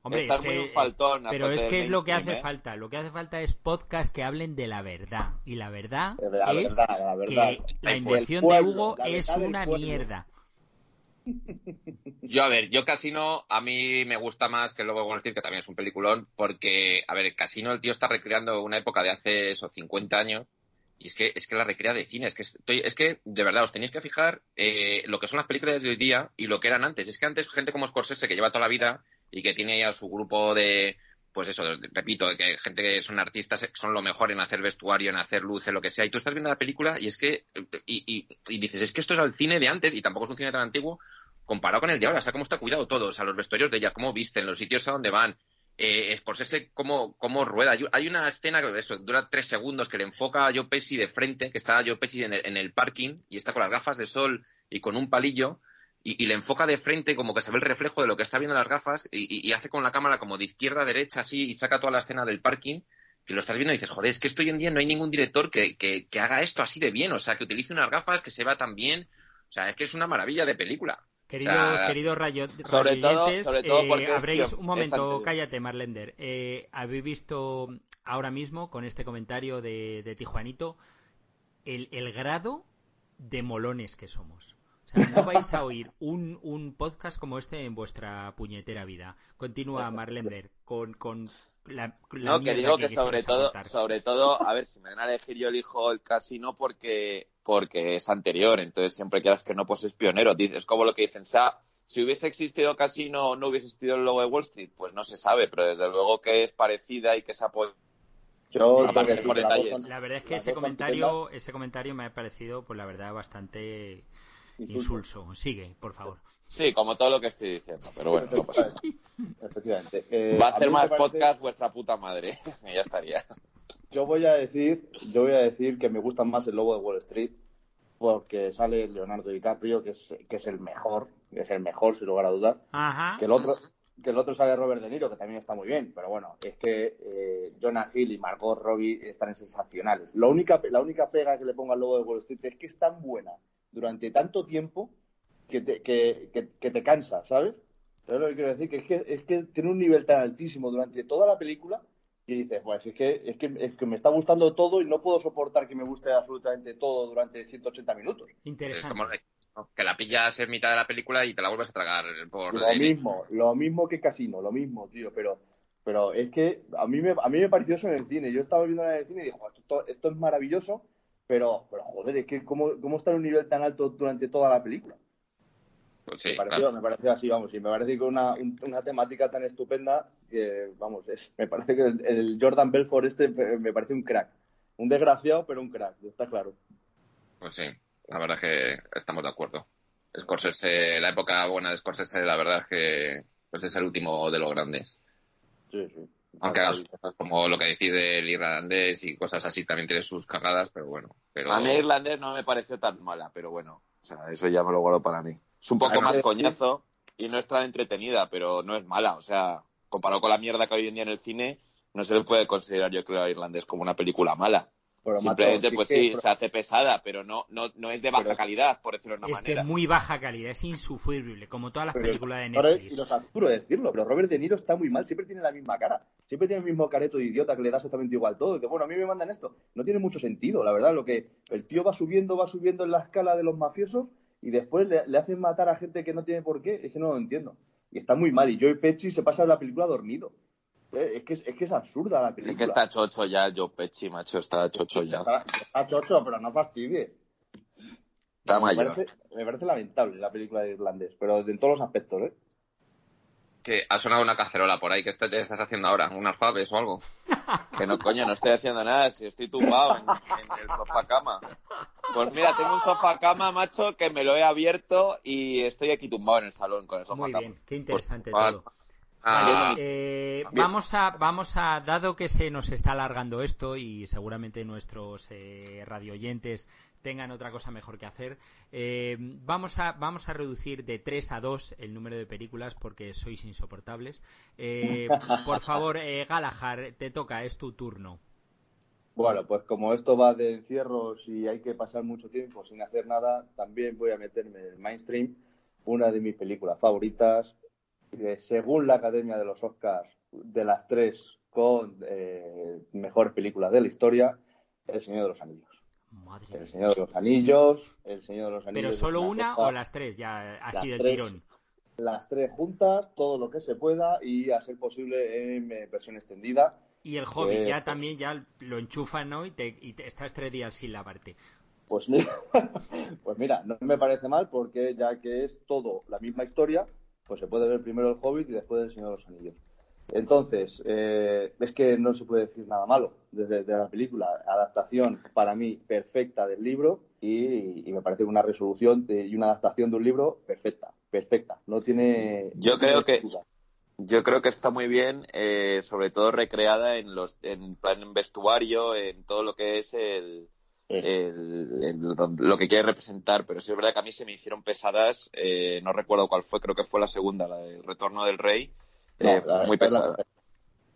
Hombre, Estás es que, muy un faltón. Pero es que es lo que hace ¿eh? falta. Lo que hace falta es podcast que hablen de la verdad. Y la verdad la es verdad, la verdad. que la invención pueblo, de Hugo es una mierda. Yo, a ver, yo Casino a mí me gusta más que de Wall Street, que también es un peliculón, porque, a ver, Casino el tío está recreando una época de hace eso, 50 años, y es que, es que la recrea de cine, es que, estoy, es que de verdad os tenéis que fijar eh, lo que son las películas de hoy día y lo que eran antes. Es que antes gente como Scorsese, que lleva toda la vida y que tiene ya su grupo de, pues eso, repito, que gente que son artistas, que son lo mejor en hacer vestuario, en hacer luces, lo que sea, y tú estás viendo la película y es que, y, y dices, es que esto es el cine de antes y tampoco es un cine tan antiguo, comparado con el de ahora, o sea, cómo está cuidado todo, o sea, los vestuarios de ella, cómo visten, los sitios a donde van, eh, Scorsese cómo, cómo rueda. Hay una escena que dura tres segundos que le enfoca a Joe Pesci de frente, que está Joe Pesci en el, en el parking y está con las gafas de sol y con un palillo y, le enfoca de frente como que se ve el reflejo de lo que está viendo en las gafas y, y, hace con la cámara como de izquierda a derecha así y saca toda la escena del parking que lo estás viendo y dices, joder, es que esto hoy en día no hay ningún director que, que, que haga esto así de bien, o sea, que utilice unas gafas que se vea tan bien, o sea, es que es una maravilla de película. Querido, querido rayo, sobre todo, sobre todo porque eh, habréis, un momento, cállate, Marlender. Eh, habéis visto ahora mismo con este comentario de, de Tijuanito el, el, grado de molones que somos. O sea, no vais a oír un, un podcast como este en vuestra puñetera vida. Continúa Marlender con, con la, la no, que digo que, que sobre todo, sobre todo, a ver, si me dan a elegir yo elijo el casino porque porque es anterior, entonces siempre quieras que no, pues es pionero. Es como lo que dicen, o sea, si hubiese existido Casino no hubiese existido el logo de Wall Street, pues no se sabe, pero desde luego que es parecida y que se apoya. Yo la, la verdad es que ese comentario, ese comentario me ha parecido, pues la verdad, bastante insulso. insulso. Sigue, por favor. Sí, como todo lo que estoy diciendo, pero bueno, no pasa nada. Efectivamente. Eh, Va a hacer a más parece... podcast vuestra puta madre, (laughs) y ya estaría. Yo voy a decir, yo voy a decir que me gusta más el lobo de Wall Street porque sale Leonardo DiCaprio, que es, que es el mejor, que es el mejor sin lugar a dudas. Que el otro, que el otro sale Robert De Niro, que también está muy bien, pero bueno, es que eh, Jonah Hill y Margot Robbie están sensacionales. La única, la única pega que le pongo al lobo de Wall Street es que es tan buena durante tanto tiempo que te, que, que, que te cansa, ¿sabes? ¿Sabes lo que quiero decir? Que es, que es que tiene un nivel tan altísimo durante toda la película y dices, pues es que, es que, es que me está gustando todo y no puedo soportar que me guste absolutamente todo durante 180 minutos. Interesante. que la pillas en mitad de la película y te la vuelves a tragar por Lo mismo, lo mismo que Casino, lo mismo, tío, pero pero es que a mí me, a mí me pareció eso en el cine. Yo estaba viendo en el cine y digo, esto, esto es maravilloso, pero, pero joder, es que cómo, cómo está en un nivel tan alto durante toda la película. Pues sí, me, pareció, claro. me pareció así, vamos, y me parece que una, una temática tan estupenda que, vamos, es, me parece que el, el, Jordan Belfort este me parece un crack. Un desgraciado, pero un crack, está claro. Pues sí, la verdad es que estamos de acuerdo. Scorsese, la época buena de Scorsese, la verdad es que pues es el último de los grandes. Sí, sí. Aunque haga sus cosas como lo que decide el irlandés y cosas así, también tiene sus cagadas, pero bueno. Pero... A mí irlandés no me pareció tan mala, pero bueno, o sea, eso ya me lo guardo para mí. Es un poco Además más de- coñazo y no es tan entretenida, pero no es mala, o sea, comparado con la mierda que hay hoy en día en el cine, no se le puede considerar, yo creo, a irlandés como una película mala. Pero, Simplemente, pues sí, pero- se hace pesada, pero no, no, no es de baja Pero- calidad, por decirlo de una Es de manera. muy baja calidad, es insufrible, como todas las pero- películas de ahora, Netflix. Y los absurdo decirlo, pero Robert De Niro está muy mal, siempre tiene la misma cara. Siempre tiene el mismo careto de idiota que le da exactamente igual todo. Dice, bueno, a mí me mandan esto. No tiene mucho sentido, la verdad. Lo que el tío va subiendo, va subiendo en la escala de los mafiosos y después le, le hacen matar a gente que no tiene por qué. Es que no lo entiendo. Y está muy mal. Y Joey Pesci se pasa la película dormido. Eh, Es que es, es que es absurda la película. Es que está chocho ya, Joe Pesci, macho, está chocho ya. Está, está chocho, pero no fastidie. Está me, mayor. parece, me parece lamentable la película de irlandés, pero en todos los aspectos, ¿eh? Que ha sonado una cacerola por ahí, ¿qué te estás haciendo ahora? ¿Unas faves o algo? Que no, coño, no estoy haciendo nada, si estoy tumbado en, en el sofá cama. Pues mira, tengo un sofá cama, macho, que me lo he abierto y estoy aquí tumbado en el salón con el sofá Muy cama. bien, qué interesante Por- todo. Ah, Eh, vamos a, vamos a, dado que se nos está alargando esto y seguramente nuestros eh, radioyentes tengan otra cosa mejor que hacer, eh, vamos a, vamos a reducir de 3 a 2 el número de películas porque sois insoportables. Eh, por favor, eh, Galahar, te toca, es tu turno. Bueno, pues como esto va de encierros y hay que pasar mucho tiempo sin hacer nada, también voy a meterme en el mainstream una de mis películas favoritas, según la Academia de los Oscars, de las tres con eh, mejores películas de la historia, El Señor de los Anillos. Madre El. Señor de los Anillos, El Señor de los Anillos. ¿Pero solo una o las tres? Ya así tres. tirón. Las tres juntas, todo lo que se pueda y a ser posible en eh, versión extendida. Y el Hobbit Eh, ya también ya lo enchufan, ¿no? Y, te, y te- estás tres días sin lavarte. Pues mira, (laughs) pues mira, no me parece mal porque ya que es todo la misma historia, pues se puede ver primero el Hobbit y después el Señor de los Anillos. Entonces, eh, es que no se puede decir nada malo desde de la película. Adaptación para mí perfecta del libro y, y me parece una resolución de- y una adaptación de un libro perfecta, perfecta. No tiene. Yo no tiene creo que- duda. Yo creo que está muy bien, eh, sobre todo recreada en los, en plan en vestuario, en todo lo que es el, el- el- lo que quiere representar, pero sí es verdad que a mí se me hicieron pesadas, eh, no recuerdo cuál fue, creo que fue la segunda, la del Retorno del Rey, No, eh, muy la- pesada,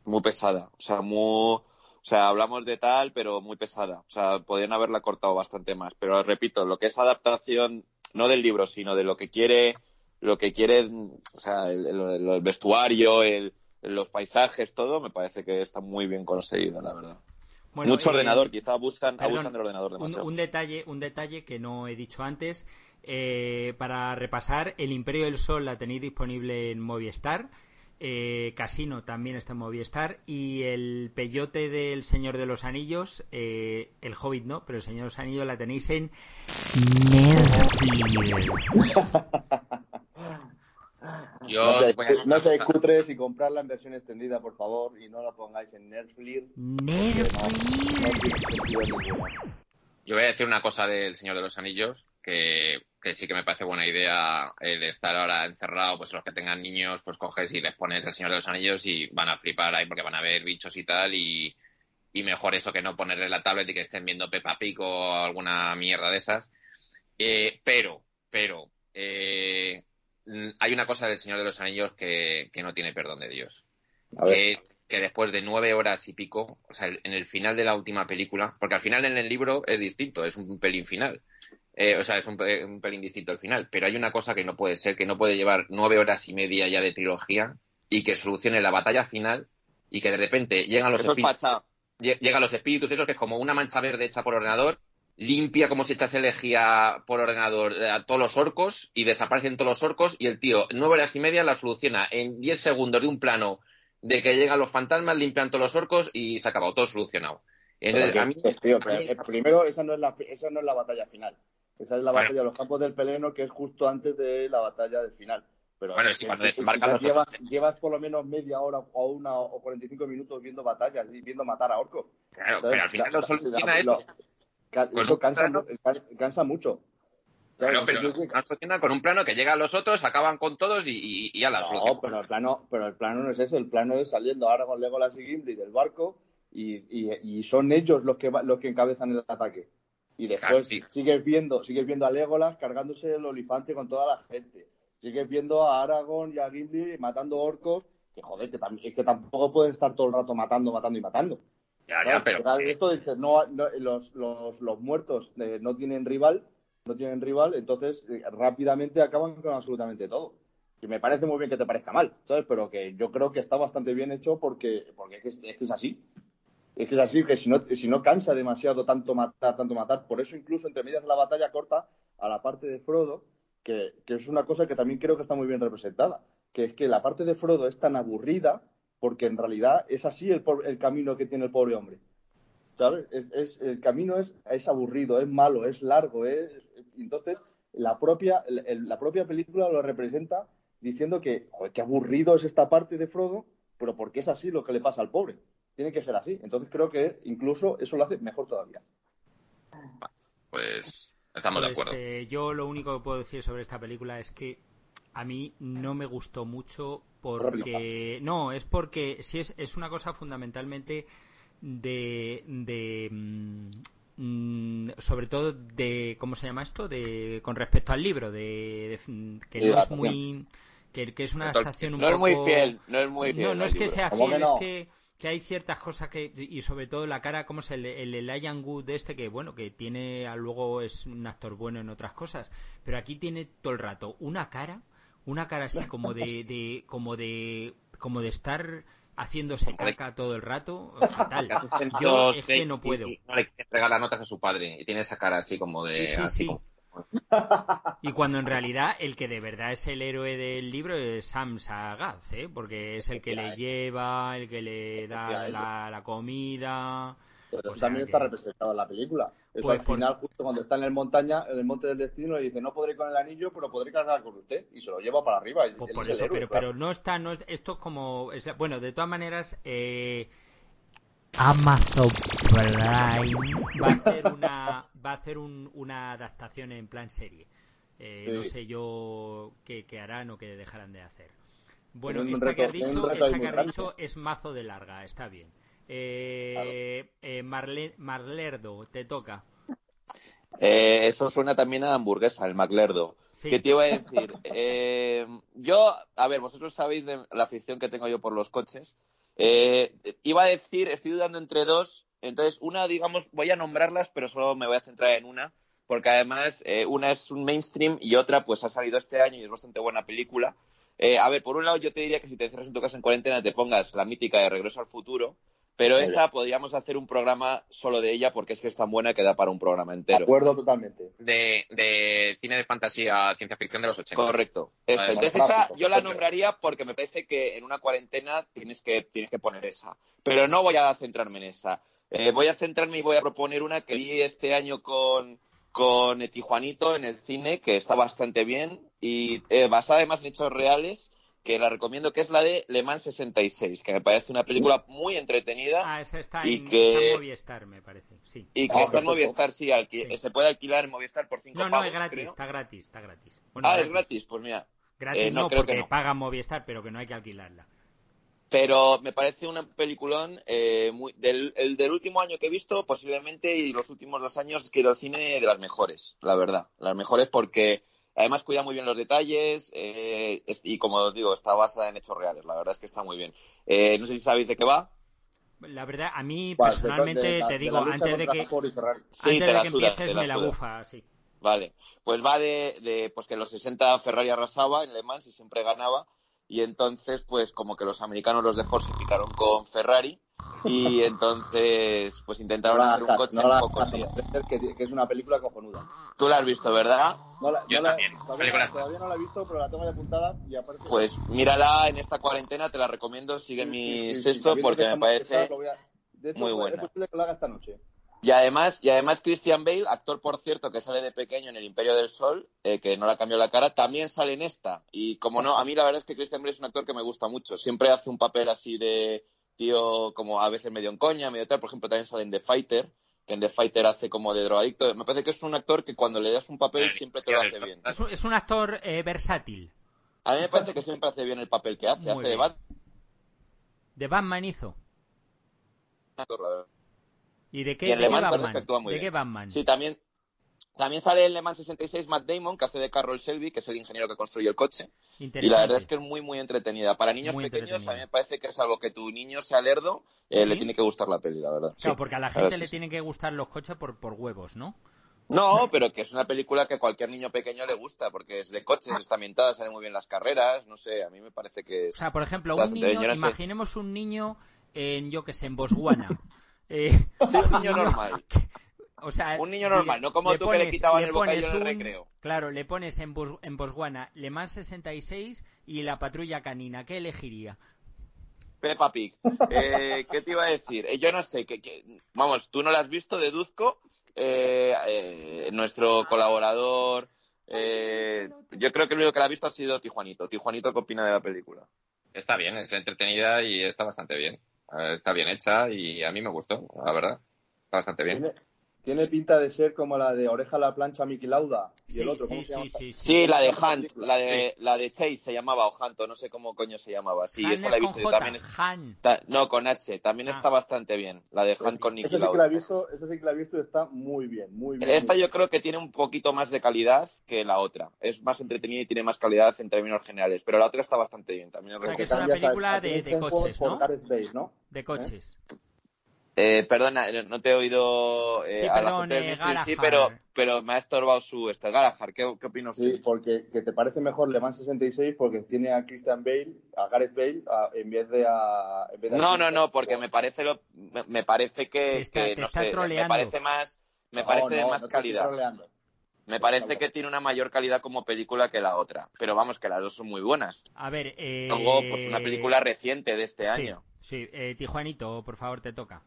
muy pesada, o sea, muy, o sea, hablamos de tal, pero muy pesada, o sea, podrían haberla cortado bastante más, pero repito, lo que es adaptación, no del libro, sino de lo que quiere, lo que quiere, o sea, el, el- el vestuario, el, los paisajes, todo, me parece que está muy bien conseguido, la verdad. Bueno, Mucho eh, ordenador, quizá abusan, perdón, abusan del ordenador un, demasiado. un detalle, un detalle que no he dicho antes. eh, para repasar, El Imperio del Sol la tenéis disponible en Movistar. eh, Casino también está en Movistar. Y el peyote del Señor de los Anillos, eh, el Hobbit no, pero el Señor de los Anillos la tenéis en Netflix. (laughs) yo No sé, no sé, cutres y comprarla en versión extendida, por favor, y no la pongáis en Netflix. Yo voy a decir una cosa del Señor de los Anillos, que, que sí que me parece buena idea el estar ahora encerrado, pues los que tengan niños, pues coges y les pones el Señor de los Anillos y van a flipar ahí porque van a ver bichos y tal y, y mejor eso que no ponerle la tablet y que estén viendo Peppa Pig o alguna mierda de esas. Eh, pero, pero, eh, hay una cosa del Señor de los Anillos que, que no tiene perdón de Dios A ver, que, que después de nueve horas y pico, o sea, en el final de la última película, porque al final en el libro es distinto, es un pelín final. Eh, o sea, es un, pe- un pelín distinto al final. Pero hay una cosa que no puede ser, que no puede llevar nueve horas y media ya de trilogía y que solucione la batalla final y que de repente llegan los Eso es espíritus Pachá. lle- llegan los espíritus esos que es como una mancha verde hecha por ordenador, limpia como si echase elegía por ordenador eh, a todos los orcos y desaparecen todos los orcos y el tío nueve horas y media la soluciona en diez segundos de un plano de que llegan los fantasmas, limpian todos los orcos y se ha acabado, todo solucionado. Entonces, pero a mí, que- tío, a pero, mí- eh, primero, esa no, es la, esa no es la batalla final. Esa es la Bueno. batalla de los campos del Peleno, que es justo antes de la batalla del final. Pero Bueno, sí, cuando desembarcan los llevas, llevas por lo menos media hora o una o 45 minutos viendo batallas y viendo matar a orcos. claro, pero al final La- lo soluciona la- eso. lo- ca- Con eso cansa, plano. cansa mucho. Claro, pero con un plano que llega a los otros, acaban con todos y, y, y a la No, pero el plano, pero el plano no es eso, el plano es saliendo ahora con Legolas y Gimli del barco y, y, son ellos los que los que encabezan el ataque. Y después sigues viendo, sigues viendo a Legolas cargándose el olifante con toda la gente. Sigues viendo a Aragorn y a Gimli matando orcos, que joder, que, es que tampoco pueden estar todo el rato matando, matando y matando. Ya, ya, pero... Esto dice, no, los, los, los muertos eh, no tienen rival, no tienen rival, entonces eh, rápidamente acaban con absolutamente todo. Y me parece muy bien que te parezca mal, ¿sabes? Pero que yo creo que está bastante bien hecho porque, porque es, que es, así. Es que es así, que si no, si no cansa demasiado tanto matar, tanto matar, por eso incluso entre medias de la batalla corta a la parte de Frodo, que, que es una cosa que también creo que está muy bien representada, que es que la parte de Frodo es tan aburrida porque en realidad es así el, el camino que tiene el pobre hombre. ¿sabes? Es, el camino es, es, aburrido, es malo, es largo, es, entonces la propia, la propia película lo representa diciendo que, joder, qué aburrido es esta parte de Frodo, pero porque es así lo que le pasa al pobre. Tiene que ser así. Entonces creo que incluso eso lo hace mejor todavía. Pues estamos de pues, acuerdo. Eh, yo lo único que puedo decir sobre esta película es que a mí no me gustó mucho porque... No, es porque si es, es una cosa fundamentalmente de, de mm, mm, sobre todo de cómo se llama esto de con respecto al libro de, que no es muy que, es una adaptación un no es muy fiel no es muy fiel no, no es que sea fiel es que que hay ciertas cosas que y sobre todo la cara como es el el Elijah Wood este que bueno que tiene luego es un actor bueno en otras cosas pero aquí tiene todo el rato una cara una cara así como de, de como de como de estar haciéndose caca todo el rato, (laughs) fatal. Yo es que no puedo. No le regala notas a su padre y tiene esa cara así como de... Sí, sí, sí. Y cuando en realidad el que de verdad es el héroe del libro es Sam Sagaz, ¿eh? porque es el que le lleva, el que le da la, la comida, eso también está representado en la película. Eso pues al final, justo cuando está en el montaña, en el monte del destino, le dice, no podré con el anillo, pero podré cargar con usted. Y se lo lleva para arriba. Pues por eso, pero, pero, no está, no esto es como, bueno, de todas maneras, eh, Amazon Prime va a hacer una, va a hacer una adaptación en plan serie. Eh, no sé yo qué, harán o qué dejarán de hacer. Bueno, esta que has dicho, esta que has dicho es mazo de larga, está bien. Eh, eh Marlerdo, te toca. Eh, eso suena también a hamburguesa, el Maclerdo. ¿Qué te iba a decir? Eh, yo, a ver, vosotros sabéis de la afición que tengo yo por los coches. iba a decir, estoy dudando entre dos. Entonces, una, digamos, voy a nombrarlas, pero solo me voy a centrar en una. Porque además, una es un mainstream y otra, pues ha salido este año y es bastante buena película. a ver, por un lado, yo te diría que si te cierras en tu casa en cuarentena, te pongas la mítica de Regreso al Futuro pero esa podríamos hacer un programa solo de ella porque es que es tan buena que da para un programa entero. De acuerdo totalmente. De, cine de fantasía, ciencia ficción de los 80. Correcto. Entonces esa yo la nombraría porque me parece que en una cuarentena tienes que, tienes que poner esa. Pero no voy a centrarme en esa. Eh, voy a centrarme y voy a proponer una que vi este año con, con Tijuanito en el cine, que está bastante bien y eh, basada además en hechos reales que la recomiendo, que es la de Le Mans 66, que me parece una película muy entretenida. Ah, esa está, y en, que... Movistar, me parece, sí. Y que ah, está en Movistar, sí, se puede alquilar en Movistar por 5 no, No, no, es gratis, está gratis, está gratis. ah, es gratis, pues mira. Gratis eh, no, porque paga Movistar, pero que no hay que alquilarla. Pero me parece un peliculón eh, muy, del, el del último año que he visto, posiblemente, y los últimos dos años que he ido al cine de las mejores, la verdad. Las mejores porque Además cuida muy bien los detalles eh, y como os digo, está basada en hechos reales. La verdad es que está muy bien. Eh, no sé si sabéis de qué va. La verdad, a mí personalmente te digo, antes de que, antes de que empieces me la bufa, sí. Vale, pues va de, pues que en los 60 Ferrari arrasaba en Le Mans y siempre ganaba y entonces pues como que los americanos los de Ford se picaron con Ferrari y (laughs) entonces pues intentaron hacer un coche un poco así. Que, que, es una película cojonuda. Tú la has visto, ¿verdad? No la, Yo también. todavía, no la he visto, pero la tengo ya apuntada y aparte... Pues mírala en esta cuarentena, te la recomiendo, sigue mi sexto porque me parece muy buena. Es posible que lo haga esta noche. Y además, y además Christian Bale, actor por cierto que sale de pequeño en El Imperio del Sol, eh, que no le ha cambiado la cara, también sale en esta. Y como no, a mí la verdad es que Christian Bale es un actor que me gusta mucho. Siempre hace un papel así de tío como a veces medio en coña, medio tal. Por ejemplo, también sale en The Fighter, que en The Fighter hace como de drogadicto. Me parece que es un actor que cuando le das un papel siempre te lo hace bien. Es un, es un actor eh, versátil. A mí me parece que siempre hace bien el papel que hace. Muy hace de. Batman. De Batman hizo. ¿Y de qué, Y de Batman? que actúa muy ¿De bien. qué Batman? Sí, también, también sale en Le Mans 66 Matt Damon, que hace de Carroll Shelby, que es el ingeniero que construye el coche. Y la verdad es que es muy, muy entretenida. Para niños Muy pequeños, a mí me parece que es algo que tu niño sea lerdo, eh, le tiene que gustar la peli, la verdad. Claro, Sí, porque a la gente le tienen que gustar los coches por, por huevos, ¿no? (laughs) No, pero que es una película que a cualquier niño pequeño le gusta, porque es de coches, está ambientada, salen muy bien las carreras, no sé, a mí me parece que O es... sea, por ejemplo, un niño, yo no sé. imaginemos un niño en, yo que sé, en Botswana. (laughs) Eh, Sí, un niño normal. (laughs) o sea, Un niño normal, no como tú que le quitaban el bocadillo en el recreo. Claro, le pones en, Bos- en Botswana Le Mans 66 y la patrulla canina. ¿Qué elegiría? Peppa Pig. Eh, ¿Qué te iba a decir? Eh, yo no sé, que, que- vamos, tú no la has visto, deduzco. Eh, eh, nuestro colaborador, eh, yo creo que el único que la ha visto ha sido Tijuanito. Tijuanito, ¿qué opina de la película? Está bien, es entretenida y está bastante bien. Está bien hecha y a mí me gustó, la verdad. Está bastante bien. Tiene, pinta de ser como la de Oreja a la plancha Mickey Lauda. Y Sí, el otro, sí, ¿cómo se llama? sí, sí, sí. Sí, la de Hunt, la de, la de Chase se llamaba o Hunt, o no sé cómo coño se llamaba. Sí, Han esa es la he con visto J, también es- Han. está- no, con H, también Ah. está bastante bien. La de Hunt con Nicky Esa sí que Lauda. la he visto, esa sí que la he visto y está muy bien, muy bien. Esta muy yo creo que tiene un poquito más de calidad que la otra. Es más entretenida y tiene más calidad en términos generales. Pero la otra está bastante bien. También O sea, que recomiendo. es una película a de- coches. De coches. Eh, perdona, eh, no te he oído eh, Sí, a la perdón, gente del eh, Mystery, sí, Galahad. pero, pero me ha estorbado su este. Galahad, ¿qué, qué opina usted? Sí, porque que te parece mejor Le Mans 66 porque tiene a Christian Bale, a Gareth Bale, a- en vez de a... en vez de a No, no, no, porque me parece lo, me, me parece que, está- que, te no está sé, me troleando. parece más, me No, parece de no, más no calidad. Me parece que tiene una mayor calidad como película que la otra. Pero vamos, que las dos son muy buenas. A ver, eh... Luego, pues una película reciente de este sí, año. Sí, eh, Tijuanito, por favor, te toca.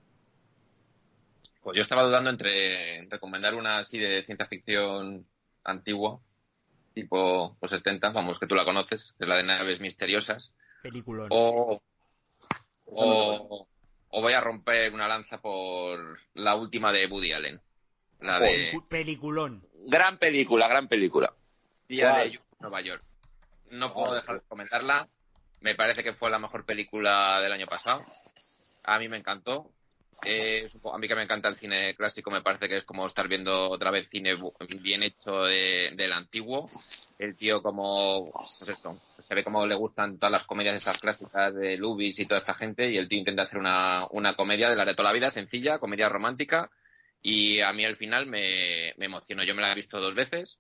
Pues yo estaba dudando entre recomendar una así de ciencia ficción antigua, tipo los 70, vamos, que tú la conoces, que es la de naves misteriosas, Peliculón. o, o, o voy a romper una lanza por la última de Woody Allen, la de Pelicu- Peliculón. Gran película, gran película. Día de Nueva York. No puedo Ah, dejar de comentarla. Me parece que fue la mejor película del año pasado. A mí me encantó. Eh, a mí que me encanta el cine clásico, me parece que es como estar viendo otra vez cine bien hecho de- del antiguo. El tío como, pues esto, se ve como le gustan todas las comedias estas clásicas de Lubis y toda esta gente y el tío intenta hacer una, una comedia de la de toda la vida, sencilla, comedia romántica y a mí al final me, me emocionó. Yo me la he visto dos veces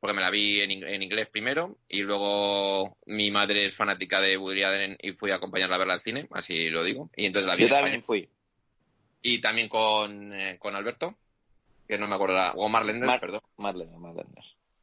porque me la vi en, en inglés primero y luego mi madre es fanática de Woody Allen y fui a acompañarla a verla al cine, así lo digo. Y entonces la vi Yo en también fui. Y también con, eh, con Alberto, que no me acuerdo, la- o Marlene, Mar- perdón. Marlene, Marlene.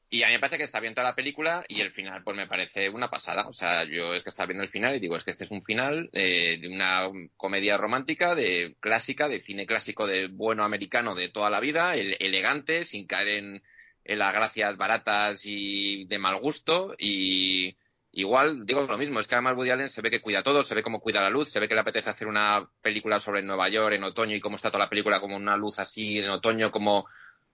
Y a mí me parece que está bien toda la película y el final pues me parece una pasada. O sea, yo es que estaba viendo el final y digo, es que este es un final eh, de una comedia romántica, de clásica, de cine clásico de bueno americano de toda la vida, el- elegante, sin caer en, en las gracias baratas y de mal gusto y igual digo lo mismo, es que además Woody Allen se ve que cuida todo, se ve cómo cuida la luz, se ve que le apetece hacer una película sobre Nueva York en otoño y cómo está toda la película como una luz así en otoño, como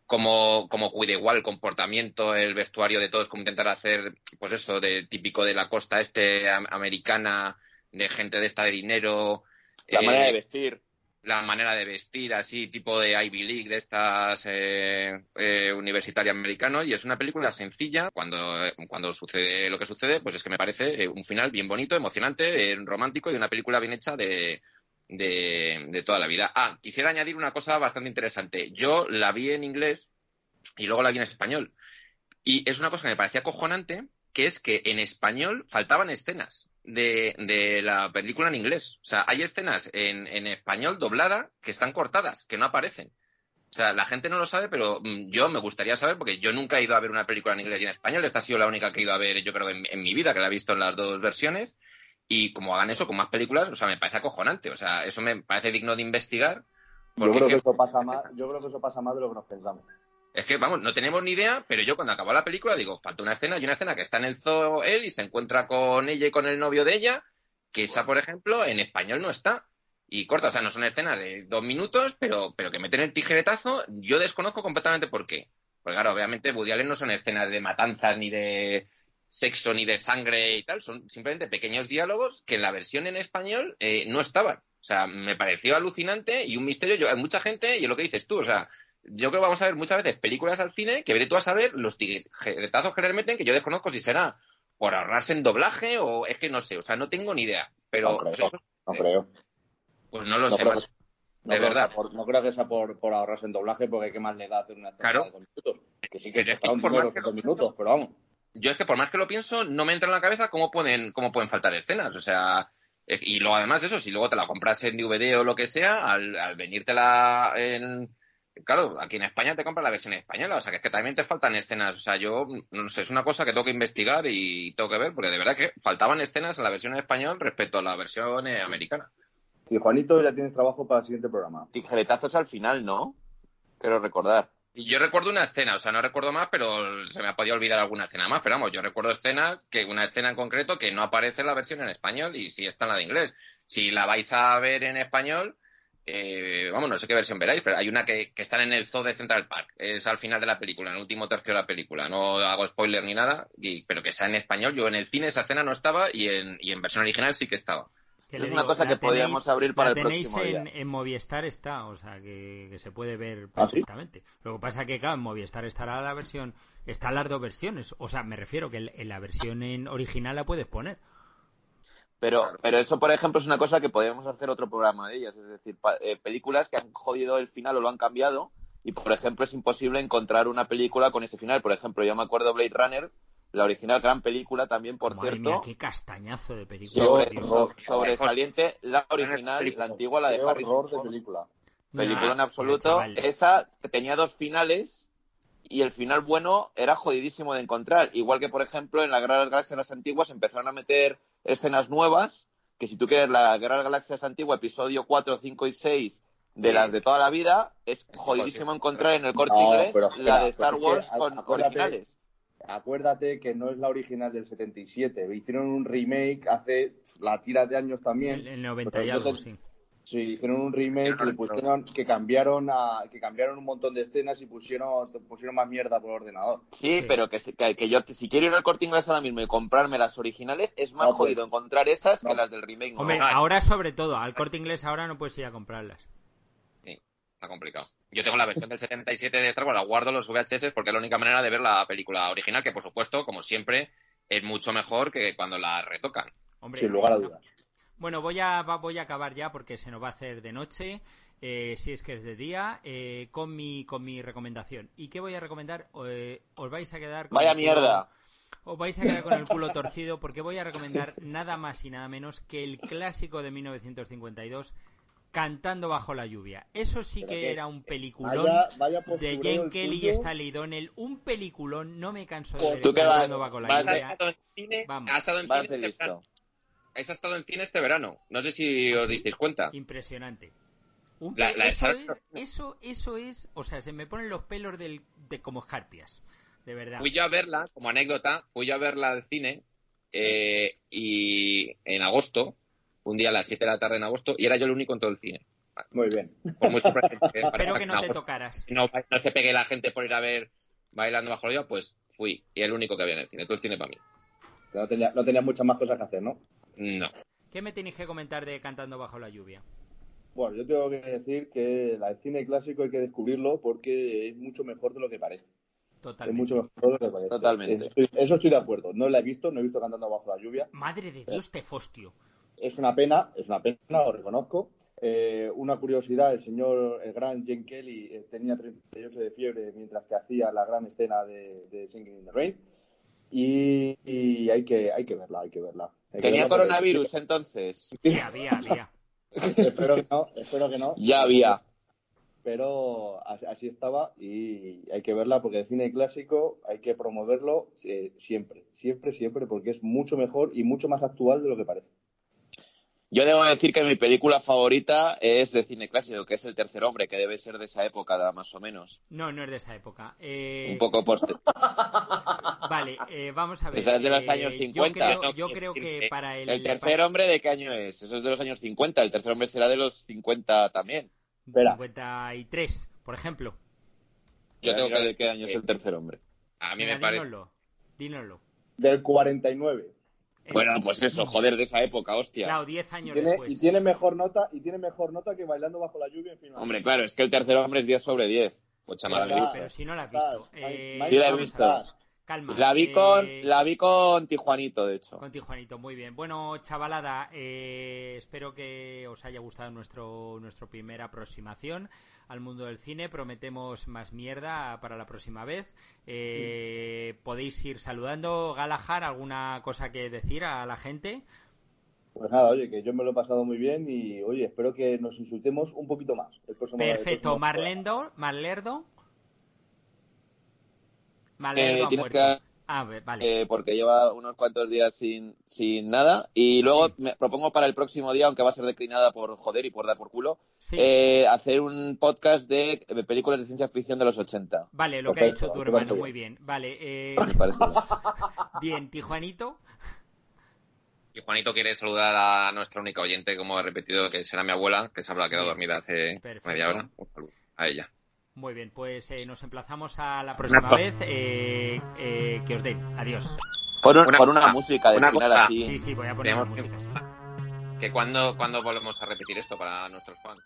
como, como cuida igual el comportamiento, el vestuario de todos, como intentar hacer, pues eso, de típico de la costa este am- americana, de gente de esta de dinero. La eh, manera de vestir. La manera de vestir así, tipo de Ivy League, de estas eh, eh, universitario americano, y es una película sencilla, cuando, cuando sucede lo que sucede, pues es que me parece eh, un final bien bonito, emocionante, eh, romántico y una película bien hecha de, de, de toda la vida. Ah, quisiera añadir una cosa bastante interesante. Yo la vi en inglés y luego la vi en español. Y es una cosa que me parecía acojonante, que es que en español faltaban escenas de, de la película en inglés. O sea, hay escenas en, en español doblada que están cortadas, que no aparecen. O sea, la gente no lo sabe, pero mm, yo me gustaría saber, porque yo nunca he ido a ver una película en inglés y en español. Esta ha sido la única que he ido a ver, yo creo, en, en mi vida, que la he visto en las dos versiones. Y como hagan eso con más películas, o sea, me parece acojonante. O sea, eso me parece digno de investigar. Yo creo que que- eso pasa más, yo creo que eso pasa más de lo que nos pensamos. Es que, vamos, no tenemos ni idea, pero yo cuando acabó la película digo, falta una escena, y una escena que está en el zoo él y se encuentra con ella y con el novio de ella, que esa, por ejemplo, en español no está. y cortas, o sea, no son escenas de dos minutos, pero, pero que meten el tijeretazo, yo desconozco completamente por qué. Porque claro, obviamente Woody Allen no son escenas de matanzas ni de sexo ni de sangre y tal, son simplemente pequeños diálogos que en la versión en español eh, no estaban. O sea, me pareció alucinante y un misterio. Yo, hay mucha gente, y es lo que dices tú, o sea, yo creo que vamos a ver muchas veces películas al cine que veré tú a saber los tijetazos que le meten que yo desconozco si será por ahorrarse en doblaje o es que no sé, o sea, no tengo ni idea. Pero, no creo. no creo. Pues no lo sé. De verdad. Por, no creo que sea por, por, ahorrarse en doblaje, porque qué más le da hacer una escena claro. de dos minutos. Que sí que un dinero dos minutos, pero vamos. Yo es que por más que lo pienso, no me entra en la cabeza cómo pueden, cómo pueden faltar escenas. O sea, eh, y luego además eso, si luego te la compras en DVD o lo que sea, al, al venírtela en... Claro, aquí en España te compras la versión española, o sea que es que también te faltan escenas, o sea, yo no sé, es una cosa que tengo que investigar y tengo que ver, porque de verdad que faltaban escenas en la versión en español respecto a la versión eh, americana. Sí, Juanito, ya tienes trabajo para el siguiente programa. Tijeretazos al final, ¿no? Quiero recordar. Y yo recuerdo una escena, o sea, no recuerdo más, pero se me ha podido olvidar alguna escena más. Pero vamos, yo recuerdo escena, que una escena en concreto que no aparece en la versión en español y sí está en la de inglés. Si la vais a ver en español, eh, vamos, no sé qué versión veráis, pero hay una que, que están en el zoo de Central Park. Es al final de la película, en el último tercio de la película. No hago spoiler ni nada, y, pero que está en español. Yo en el cine esa escena no estaba y en, y en versión original sí que estaba. Es una cosa que podríamos abrir para la el tenéis próximo en, día. en Movistar está, o sea que, que se puede ver ¿Ah, sí? perfectamente. Lo que pasa que claro, en Movistar estará la versión, están las dos versiones, o sea, me refiero que en la versión en original la puedes poner. Pero, pero eso, por ejemplo, es una cosa que podríamos hacer otro programa de ellas. Es decir, pa- eh, películas que han jodido el final o lo han cambiado. Y, por ejemplo, es imposible encontrar una película con ese final. Por ejemplo, yo me acuerdo Blade Runner, la original gran película también, por Madre cierto. mía, qué castañazo de película. sobre, Dios. so- sobresaliente, la original, la antigua, la de Qué Harrison horror de película. Película en absoluto. Esa tenía dos finales y el final bueno era jodidísimo de encontrar. Igual que, por ejemplo, en la Guerra de las antiguas empezaron a meter escenas nuevas, que si tú quieres la Guerra de las Galaxias antigua, episodio 4, 5 y 6 de Sí. las de toda la vida, es Es jodidísimo encontrar en el corte No, inglés la de Star pero es que, Wars con acuérdate- originales. Acuérdate que no es la original del 77. Hicieron un remake hace la tira de años también. El, el 90 y algo, sí. Sí, hicieron un remake que, le pusieron, que cambiaron a, que cambiaron un montón de escenas y pusieron, pusieron más mierda por ordenador. Sí, Sí. pero que, que, que yo, que si quiero ir al corte inglés ahora mismo y comprarme las originales, es más No, pues. jodido encontrar esas que las del remake. Hombre, no. ahora sobre todo, al corte inglés ahora no puedes ir a comprarlas. Sí, está complicado. Yo tengo la versión del 77 de Star Wars, la guardo los VHS porque es la única manera de ver la película original, que por supuesto, como siempre, es mucho mejor que cuando la retocan. Hombre, Sin lugar a dudas. Bueno, voy a, va- voy a acabar ya porque se nos va a hacer de noche, eh, si es que es de día, eh, con, mi, con mi recomendación. ¿Y qué voy a recomendar? Eh, os vais a quedar con Vaya el culo- mierda. Os vais a quedar con el culo torcido porque voy a recomendar nada más y nada menos que el clásico de 1952, Cantando bajo la lluvia. Eso sí que que- era un peliculón Vaya, vaya de Jane el Kelly y. Stanley Donnell. Un peliculón, no me canso de Pues, ver ¿tú qué vas? bajo la Vas lluvia. Ha estado en cine, Vamos. ha estado en Vas cine de este verano. listo. Esa ha estado en cine este verano. No sé si os disteis cuenta. Impresionante. Un La- pe- la eso, es, eso, eso es, o sea, se me ponen los pelos del, de como escarpias, de verdad. Fui yo a verla, como anécdota, fui yo a verla al cine eh, y en agosto, un día a las 7 de la tarde en agosto, y era yo el único en todo el cine. Muy bien. Por (laughs) que Espero parezca que no te tocaras. no, no se pegue la gente por ir a ver bailando bajo la lluvia, pues fui. Y el único que había en el cine. Todo el cine para mí. No tenía, no tenía muchas más cosas que hacer, ¿no? No. ¿Qué me tenéis que comentar de Cantando bajo la lluvia? Bueno, yo tengo que decir que la- el cine clásico hay que descubrirlo porque es mucho mejor de lo que parece. Es Totalmente. mucho mejor de lo que parece. Totalmente. Estoy- eso estoy de acuerdo. No la he visto, no he visto cantando bajo la lluvia. Madre de Dios, Tefostio. Es una pena, es una pena, lo reconozco. Eh, una curiosidad, el señor, el gran Jen Kelly eh, tenía 38 de fiebre mientras que hacía la gran escena de, de Singing in the Rain. Y, y hay que hay que verla, hay que verla. Tenía coronavirus entonces. Sí, había, había. espero que no, espero que no. Ya había. Pero así, así estaba y hay que verla porque el cine clásico hay que promoverlo eh, siempre, siempre, siempre, porque es mucho mejor y mucho más actual de lo que parece. Yo debo decir que mi película favorita es de cine clásico, que es El Tercer Hombre, que debe ser de esa época, más o menos. No, no es de esa época. Eh, Un poco poste. Vale, eh, vamos a ver. Esa es de los eh, años yo 50. creo- No, Yo creo que para el. ¿El tercer hombre de qué año es? Eso es de los años 50. El tercer hombre será de los 50 también. Espera. 53, por ejemplo. Yo tengo que de qué año es el tercer hombre. A mí me parece. dínoslo. Dínoslo. Del 49. Eh, Bueno, pues eso, joder, de esa época, hostia. Claro, 10 años Tiene, después. y tiene mejor nota y tiene mejor nota que bailando bajo la lluvia en fin. Hombre, claro, es que el tercer hombre es 10 sobre 10. Pues chaval, está. Pero si no la has visto. Eh, Sí la he visto. Calma. la vi con, eh, la vi con Tijuanito, de hecho. Con Tijuanito, muy bien. Bueno, chavalada, eh, espero que os haya gustado nuestro, nuestra primera aproximación al mundo del cine. Prometemos más mierda para la próxima vez. Eh, Podéis ir saludando. Galahar, ¿alguna cosa que decir a la gente? Pues nada, oye, que yo me lo he pasado muy bien y oye, espero que nos insultemos un poquito más. El próximo, el Perfecto. próximo Marlendo, Marlerdo. Eh, ha tienes muerto. que dar- Ah, ve- vale. eh, porque lleva unos cuantos días sin, sin nada. Y luego me propongo para el próximo día, aunque va a ser declinada por joder y por dar por culo, Sí. eh, hacer un podcast de películas de ciencia ficción de los 80. Vale, lo que ha dicho tu hermano, muy bien. Vale, eh, Me parece bien. (laughs) (laughs) bien, Tijuanito. Y Juanito quiere saludar a nuestra única oyente, como he repetido, que será mi abuela, que se habrá quedado dormida hace Perfecto. media hora. Un saludo a ella. Muy bien, pues eh, nos emplazamos a la próxima Una- vez. eh, eh, que os den. Adiós. Por, un- Una por una música de una final cosa. así. Sí, sí, voy a poner que- música. sí. Que cuando, cuando volvemos a repetir esto para nuestros fans.